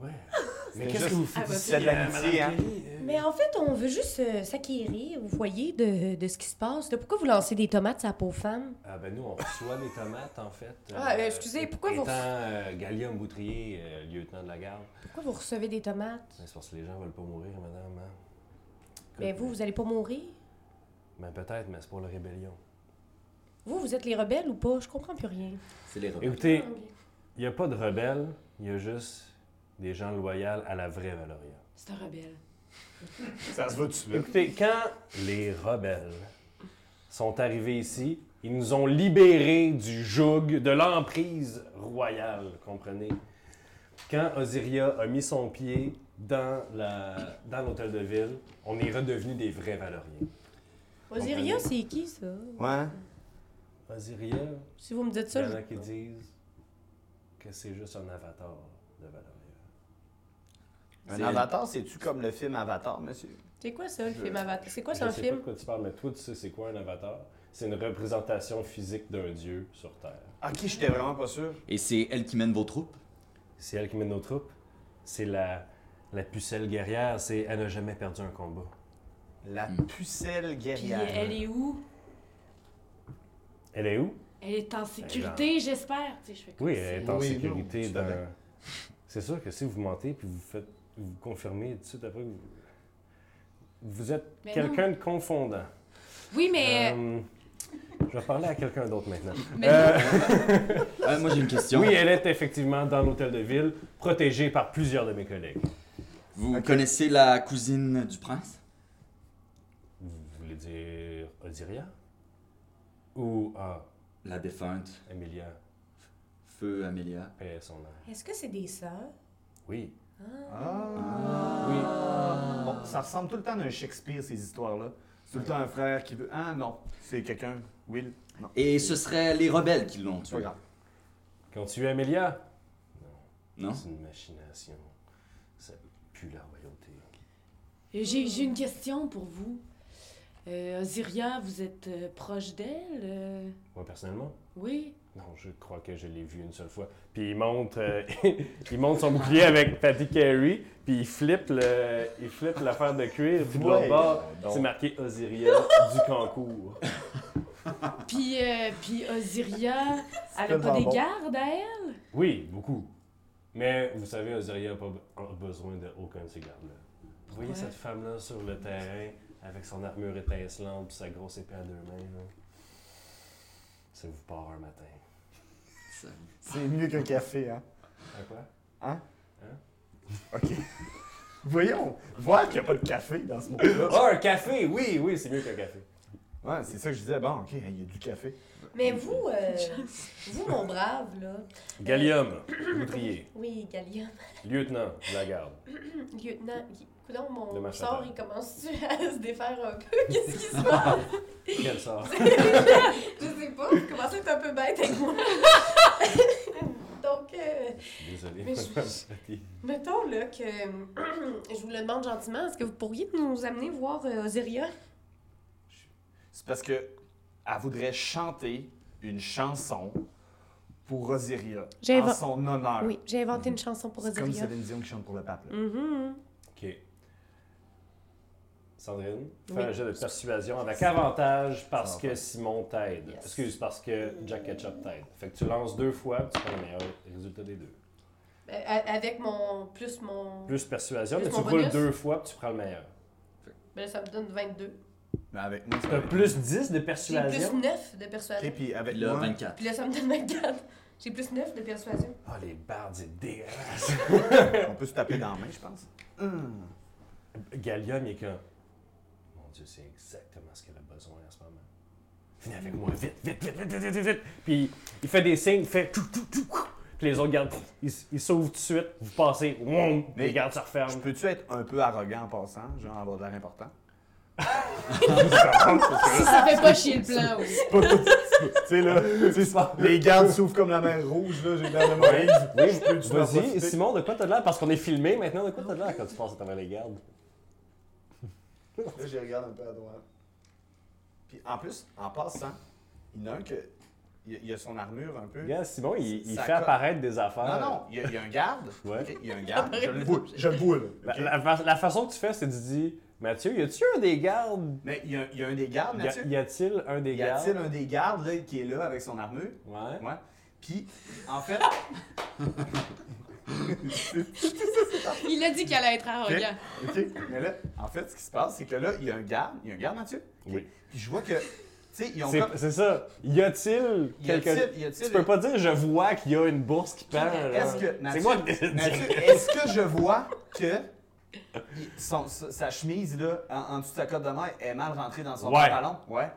Ouais. [laughs] Mais qu'est-ce que vous faites Ah, bah, ici, c'est de euh, l'amitié, hein? Euh? Mais en fait, on veut juste euh, s'acquérir, vous voyez, de, de ce qui se passe. là. Pourquoi vous lancez des tomates à la pauvre femme? Ah ben nous, on reçoit des tomates, en fait. Ah, euh, excusez, pourquoi vous- Étant euh, Gallium Boutrier, euh, lieutenant de la garde. Pourquoi vous recevez des tomates? Ben, C'est parce que les gens veulent pas mourir, madame. hein. Mais Écoute, vous, vous allez pas mourir? Ben peut-être, mais c'est pour la rébellion. Vous, vous êtes les rebelles ou pas? Je comprends plus rien. C'est les rebelles. Écoutez, il n'y a pas de rebelles, il y a juste des gens loyaux à la vraie Valoria. C'est un rebelle. Ça se va tout de Écoutez, quand les rebelles sont arrivés ici, ils nous ont libérés du joug, de l'emprise royale, comprenez? Quand Osiria a mis son pied dans la dans l'hôtel de ville, on est redevenus des vrais Valoriens. Osiria, c'est qui, ça? Ouais. Osiria, Si vous me dites il y en je... a qui disent que c'est juste un avatar de Valoria. Un C'est- avatar, c'est-tu comme le film Avatar, monsieur? c'est quoi ça, le film Avatar? C'est quoi, Je c'est un sais film? pas de quoi tu parles, mais toi, tu sais c'est quoi un avatar? C'est une représentation physique d'un dieu sur Terre. Ok, j'étais vraiment pas sûr. Et c'est elle qui mène vos troupes? C'est elle qui mène nos troupes. C'est la, la pucelle guerrière. C'est elle n'a jamais perdu un combat. La Hmm. pucelle Puis guerrière. elle est où? Elle est où? Elle est en sécurité, j'espère. Tu sais, je Oui, elle est en Oui, sécurité dans. C'est sûr que si vous mentez puis vous faites, vous confirmez tout de suite après, vous, vous êtes quelqu'un de confondant. Oui, mais. Euh, je vais parler à quelqu'un d'autre maintenant. mais Euh, [laughs] Euh, moi, j'ai une question. oui, elle est effectivement dans l'hôtel de ville, protégée par plusieurs de mes collègues. Vous connaissez la cousine du prince? Vous voulez dire Osiria Ou ah, La défunte, Emilia, Feu Amélia. paix son âme. Est-ce que c'est des sœurs? Oui, Ah. oui. Bon, ça ressemble tout le temps à un Shakespeare, ces histoires-là. C'est tout le temps un frère qui veut. Ah non, c'est quelqu'un. Will. Non. Et ce seraient les rebelles qui l'ont C'est pas tué. grave. Quand tu es Amelia? Non? C'est une machination. Ça pue la royauté. j'ai j'ai une question pour vous. Euh, Osiria, vous êtes euh, proche d'elle? euh, Moi, personnellement? Oui. Non, je crois que je l'ai vu une seule fois. Puis il monte, euh, [laughs] il monte son bouclier avec Patty Carey, puis il flippe le, il flippe l'affaire de cuir, puis de l'autre Ouais, bord, donc. c'est marqué Osiria du Cancourt. [laughs] Puis, euh, puis Osiria, elle pas des bon. gardes à elle? Oui, beaucoup. Mais vous savez, Osiria n'a pas be- besoin d'aucun de ces gardes-là. Vous voyez cette femme-là sur le terrain, avec son armure étincelante, puis sa grosse épée à deux mains, là? Ça vous part un matin. C'est mieux qu'un café, hein? À quoi? Hein? Hein? OK. [laughs] Voyons, voir qu'il n'y a pas de café dans ce monde-là. Oh, un café! Oui, oui, c'est mieux qu'un café. Ouais, c'est ça que je disais. Bon, OK, il y a du café. Mais vous, euh, vous, mon brave, là. Gallium, [coughs] boutrier, Oui, Gallium. lieutenant de la garde. [coughs] Lieutenant. Coudon, mon sort, il commence-tu [laughs] à se défaire un peu? [laughs] Qu'est-ce qui se passe? [laughs] Quel sort? Je sais pas, vous commencez à être un peu bête avec moi. Donc, euh, Désolé, Mais je- mettons là que [clears throat] je vous le demande gentiment, est-ce que vous pourriez nous amener voir euh, Osiria? C'est parce que elle voudrait chanter une chanson pour Osiria en son honneur. Oui, j'ai inventé une chanson pour C'est comme Osiria. Céline Dion qui chante pour le pape. là. Mhm. Sandrine, fais Oui. un jeu de persuasion avec avantage parce que. Simon t'aide. Yes. Excuse, parce que Jack Ketchup t'aide. Fait que tu lances deux fois, tu prends le meilleur résultat des deux. Euh, a- Avec mon. plus mon. Plus persuasion, Plus mais tu roules bonus? deux fois, puis tu prends le meilleur. Ben là, ça me donne 22. Mais avec moi, T'as plus 10 de J'ai plus persuasion? 9 de persuasion. puis avec là, moi, 24. Puis là, ça me donne 24. J'ai plus 9 de persuasion. Ah, les bardes, c'est dégueulasse. [laughs] on peut se taper dans la main, je pense. Hum. Gallium, il est comme. Dieu, c'est exactement ce qu'elle a besoin en ce moment. Venez avec moi, vite, vite, vite, vite, vite, vite, vite. Puis il fait des signes, il fait. tout, tout, tout. Puis les autres gardes, ils ils s'ouvrent tout de suite, vous passez, woum, Mais les gardes se referment. peux-tu être un peu arrogant en passant, genre avoir de l'air important? Si ça fait pas chier le plan, oui. tu sais, là, tu sais, les gardes s'ouvrent comme la mer rouge, là, j'ai l'air de Moïse. Oui, Je peux-tu en vas-y? Simon, de quoi t'as l'air? Parce qu'on est filmé maintenant, de quoi t'as l'air quand tu passes à travers les gardes? Là, je regarde un peu à droite. Puis en plus, en passant, il y en a un que. Il y a- y son armure un peu. Regarde, Simon, il, fait colle. apparaître des affaires. Non, non, il y, a, il y a un garde. [laughs] Ouais. Il y a un garde. Je le [laughs] vois, je le vois. La, façon que tu fais, c'est que tu dis Mathieu, y a-tu un des gardes? Mais il y, y a un des gardes, Y Mathieu? Y a-t-il un des Y gardes? a-t-il un des gardes là, qui est là avec son armure? Ouais. Ouais. Puis, en fait, [laughs] [laughs] Il a dit qu'elle allait être arrogant. OK. Mais là, en fait, ce qui se passe, c'est que là, il y a un garde. Il y a un garde, Mathieu. Oui. Puis je vois que, tu sais, ils ont C'est comme. ça. Y a-t-il a-t-il- Tu peux pas dire je vois qu'il y a une bourse qui pend. là. Est-ce que, C'est Mathieu, moi Mathieu, est-ce que je vois que son- sa, sa chemise, là, en, en dessous de sa cote de main, est mal rentrée dans son Ouais. pantalon? Ouais.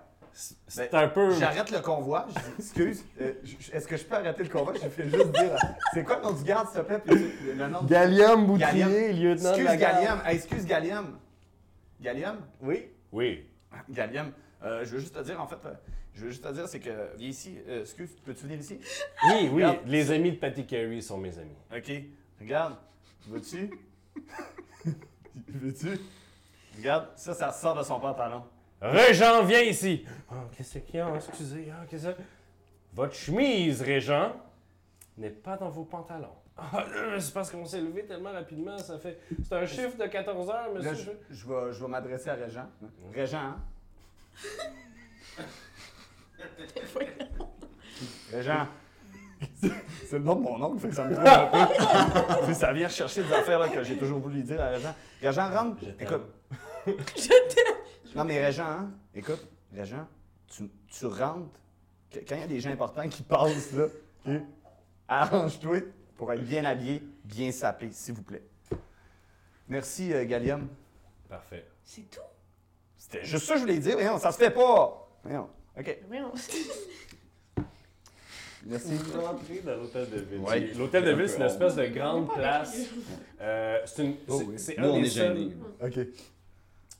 C'est un peu. J'arrête le convoi. Je dis, excuse, euh, je- est-ce que je peux arrêter le convoi? Je fais juste dire, c'est quoi le nom du garde, s'il te plaît? Puis le, nom du- Gallium [laughs] Gallium. Boutrier, lieutenant de Excuse la garde. Gallium. Hey, excuse Gallium. Gallium? Oui. Oui. [laughs] Gallium, euh, je veux juste te dire, en fait, euh, je veux juste te dire, c'est que, viens ici, euh, excuse, peux-tu venir ici? Oui, oui. Regarde. Les amis de Patty Carey sont mes amis. OK, regarde, vois-tu? [laughs] Veux-tu? Regarde, ça, ça sort de son pantalon. Régent, viens ici. Oh, qu'est-ce qu'il y a? Excusez. Ah, qu'est-ce que? Votre chemise, Régent, n'est pas dans vos pantalons. Ah, c'est parce qu'on s'est levé tellement rapidement, ça fait. C'est un chiffre de 14 heures, monsieur. Là, je, je vais, je vais m'adresser à Régent. Régent, hein? [laughs] Régent. C'est le nom de mon oncle, fait que ça me [laughs] trouve un peu. Ça vient chercher des affaires là, que j'ai toujours voulu dire à Régent. Régent, rentre. Je t'aime. Non, mais Régent, hein? Écoute, Régent, tu, tu rentres. que- Quand il y a des gens importants qui passent, là, arrange-toi pour être bien habillé, bien sapé, s'il vous plaît. Merci, euh, Gallium. Parfait. C'est tout? C'était juste ça que je voulais dire. Voyons, ça se fait pas. Voyons. OK. Voyons. [laughs] Merci. Vous rentrez dans l'hôtel de ville. Ouais. L'hôtel de ville, c'est une espèce de grande place. Euh, c'est une- Oh c'est- oui. un on des est seuls. OK.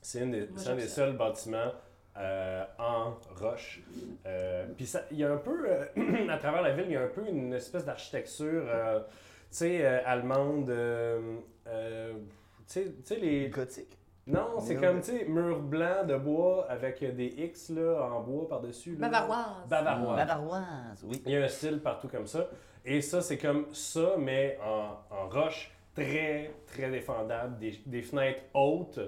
C'est un des, Moi, un seuls bâtiments euh, en roche. Euh, Puis ça- il y a un peu, euh, [clears throat] à travers la ville, il y a un peu une espèce d'architecture, euh, tu sais, euh, allemande. euh, euh, tu sais- tu sais, les. Gothique. Non, c'est comme, tu sais, mur blanc de bois avec des X là, en bois par-dessus. Bavaroise. Bavaroise. Bavaroise, oui. Il y a un style partout comme ça. Et ça, c'est comme ça, mais en, en roche, très, très défendable. Des, des fenêtres hautes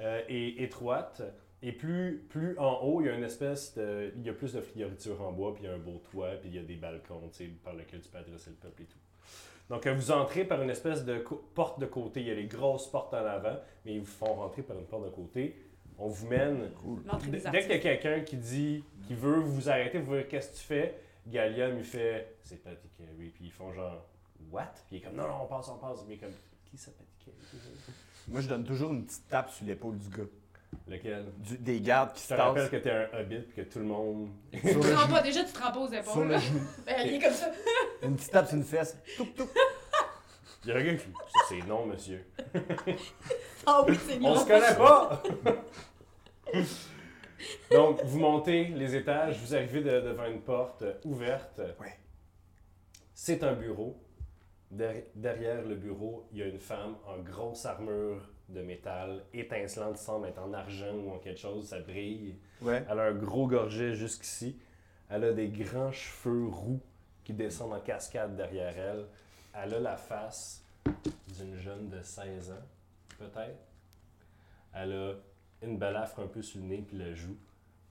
euh, et étroites. Et plus, plus en haut, il y a une espèce de. Il y a plus de fioritures en bois, puis il y a un beau toit, puis il y a des balcons, tu sais, par lesquels tu peux adresser le peuple et tout. Donc, euh, vous entrez par une espèce de porte de côté. Il y a les grosses portes en avant, mais ils vous font rentrer par une porte de côté. On vous mène L'entrée Dès qu'il y a quelqu'un qui dit, qui veut vous arrêter, vous dire qu'est-ce que tu fais, Gallium il fait c'est Patty Carey, puis ils font genre what, puis il est comme non non on passe on passe, mais comme qui ça Patty Carey Moi, je donne toujours une petite tape sur l'épaule du gars. Lequel? Du- des gardes qui Je se te rappelle tassent que t'es un hobbit puis que tout le monde. sur Tu te rends pas, déjà, tu te rends pas aux Sur épaules. le genou. [laughs] Ben, il est comme ça. [laughs] Une petite tape sur une fesse. Toup, toup. Il y a un gars qui c'est non monsieur. [laughs] Ah oui, c'est On bien. se connaît pas. Donc vous montez les étages, vous arrivez de- devant une porte ouverte. Ouais. C'est un bureau. Der- derrière le bureau, il y a une femme en grosse armure de métal, étincelante, semble être en argent ou en quelque chose, ça brille. Ouais. Elle a un gros gorget jusqu'ici. Elle a des grands cheveux roux qui descendent en cascade derrière elle. Elle a la face d'une jeune de 16 ans, peut-être. Elle a une balafre un peu sur le nez puis le joue.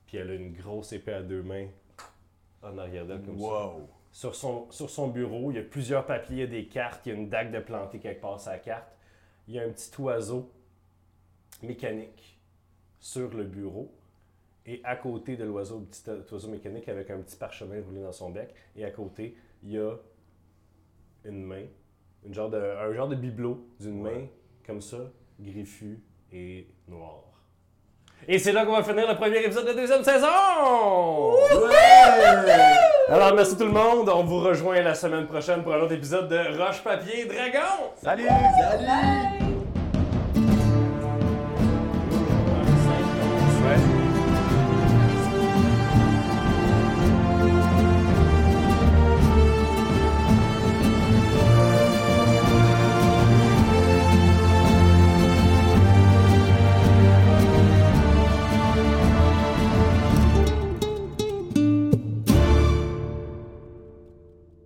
Puis elle a une grosse épée à deux mains en arrière d'elle comme ça. Wow. Sur son, sur son bureau, il y a plusieurs papiers, il y a des cartes, il y a une dague de planter quelque part la carte. Il y a un petit oiseau mécanique sur le bureau. Et à côté de l'oiseau, le petit oiseau mécanique avec un petit parchemin roulé dans son bec. Et à côté, il y a une main, une genre de, un genre de bibelot d'une main, comme ça, griffu et noir. Et c'est là qu'on va finir le premier épisode de la deuxième saison! Alors, merci tout le monde. On vous rejoint la semaine prochaine pour un autre épisode de Roche Papier Dragon. Salut! Salut!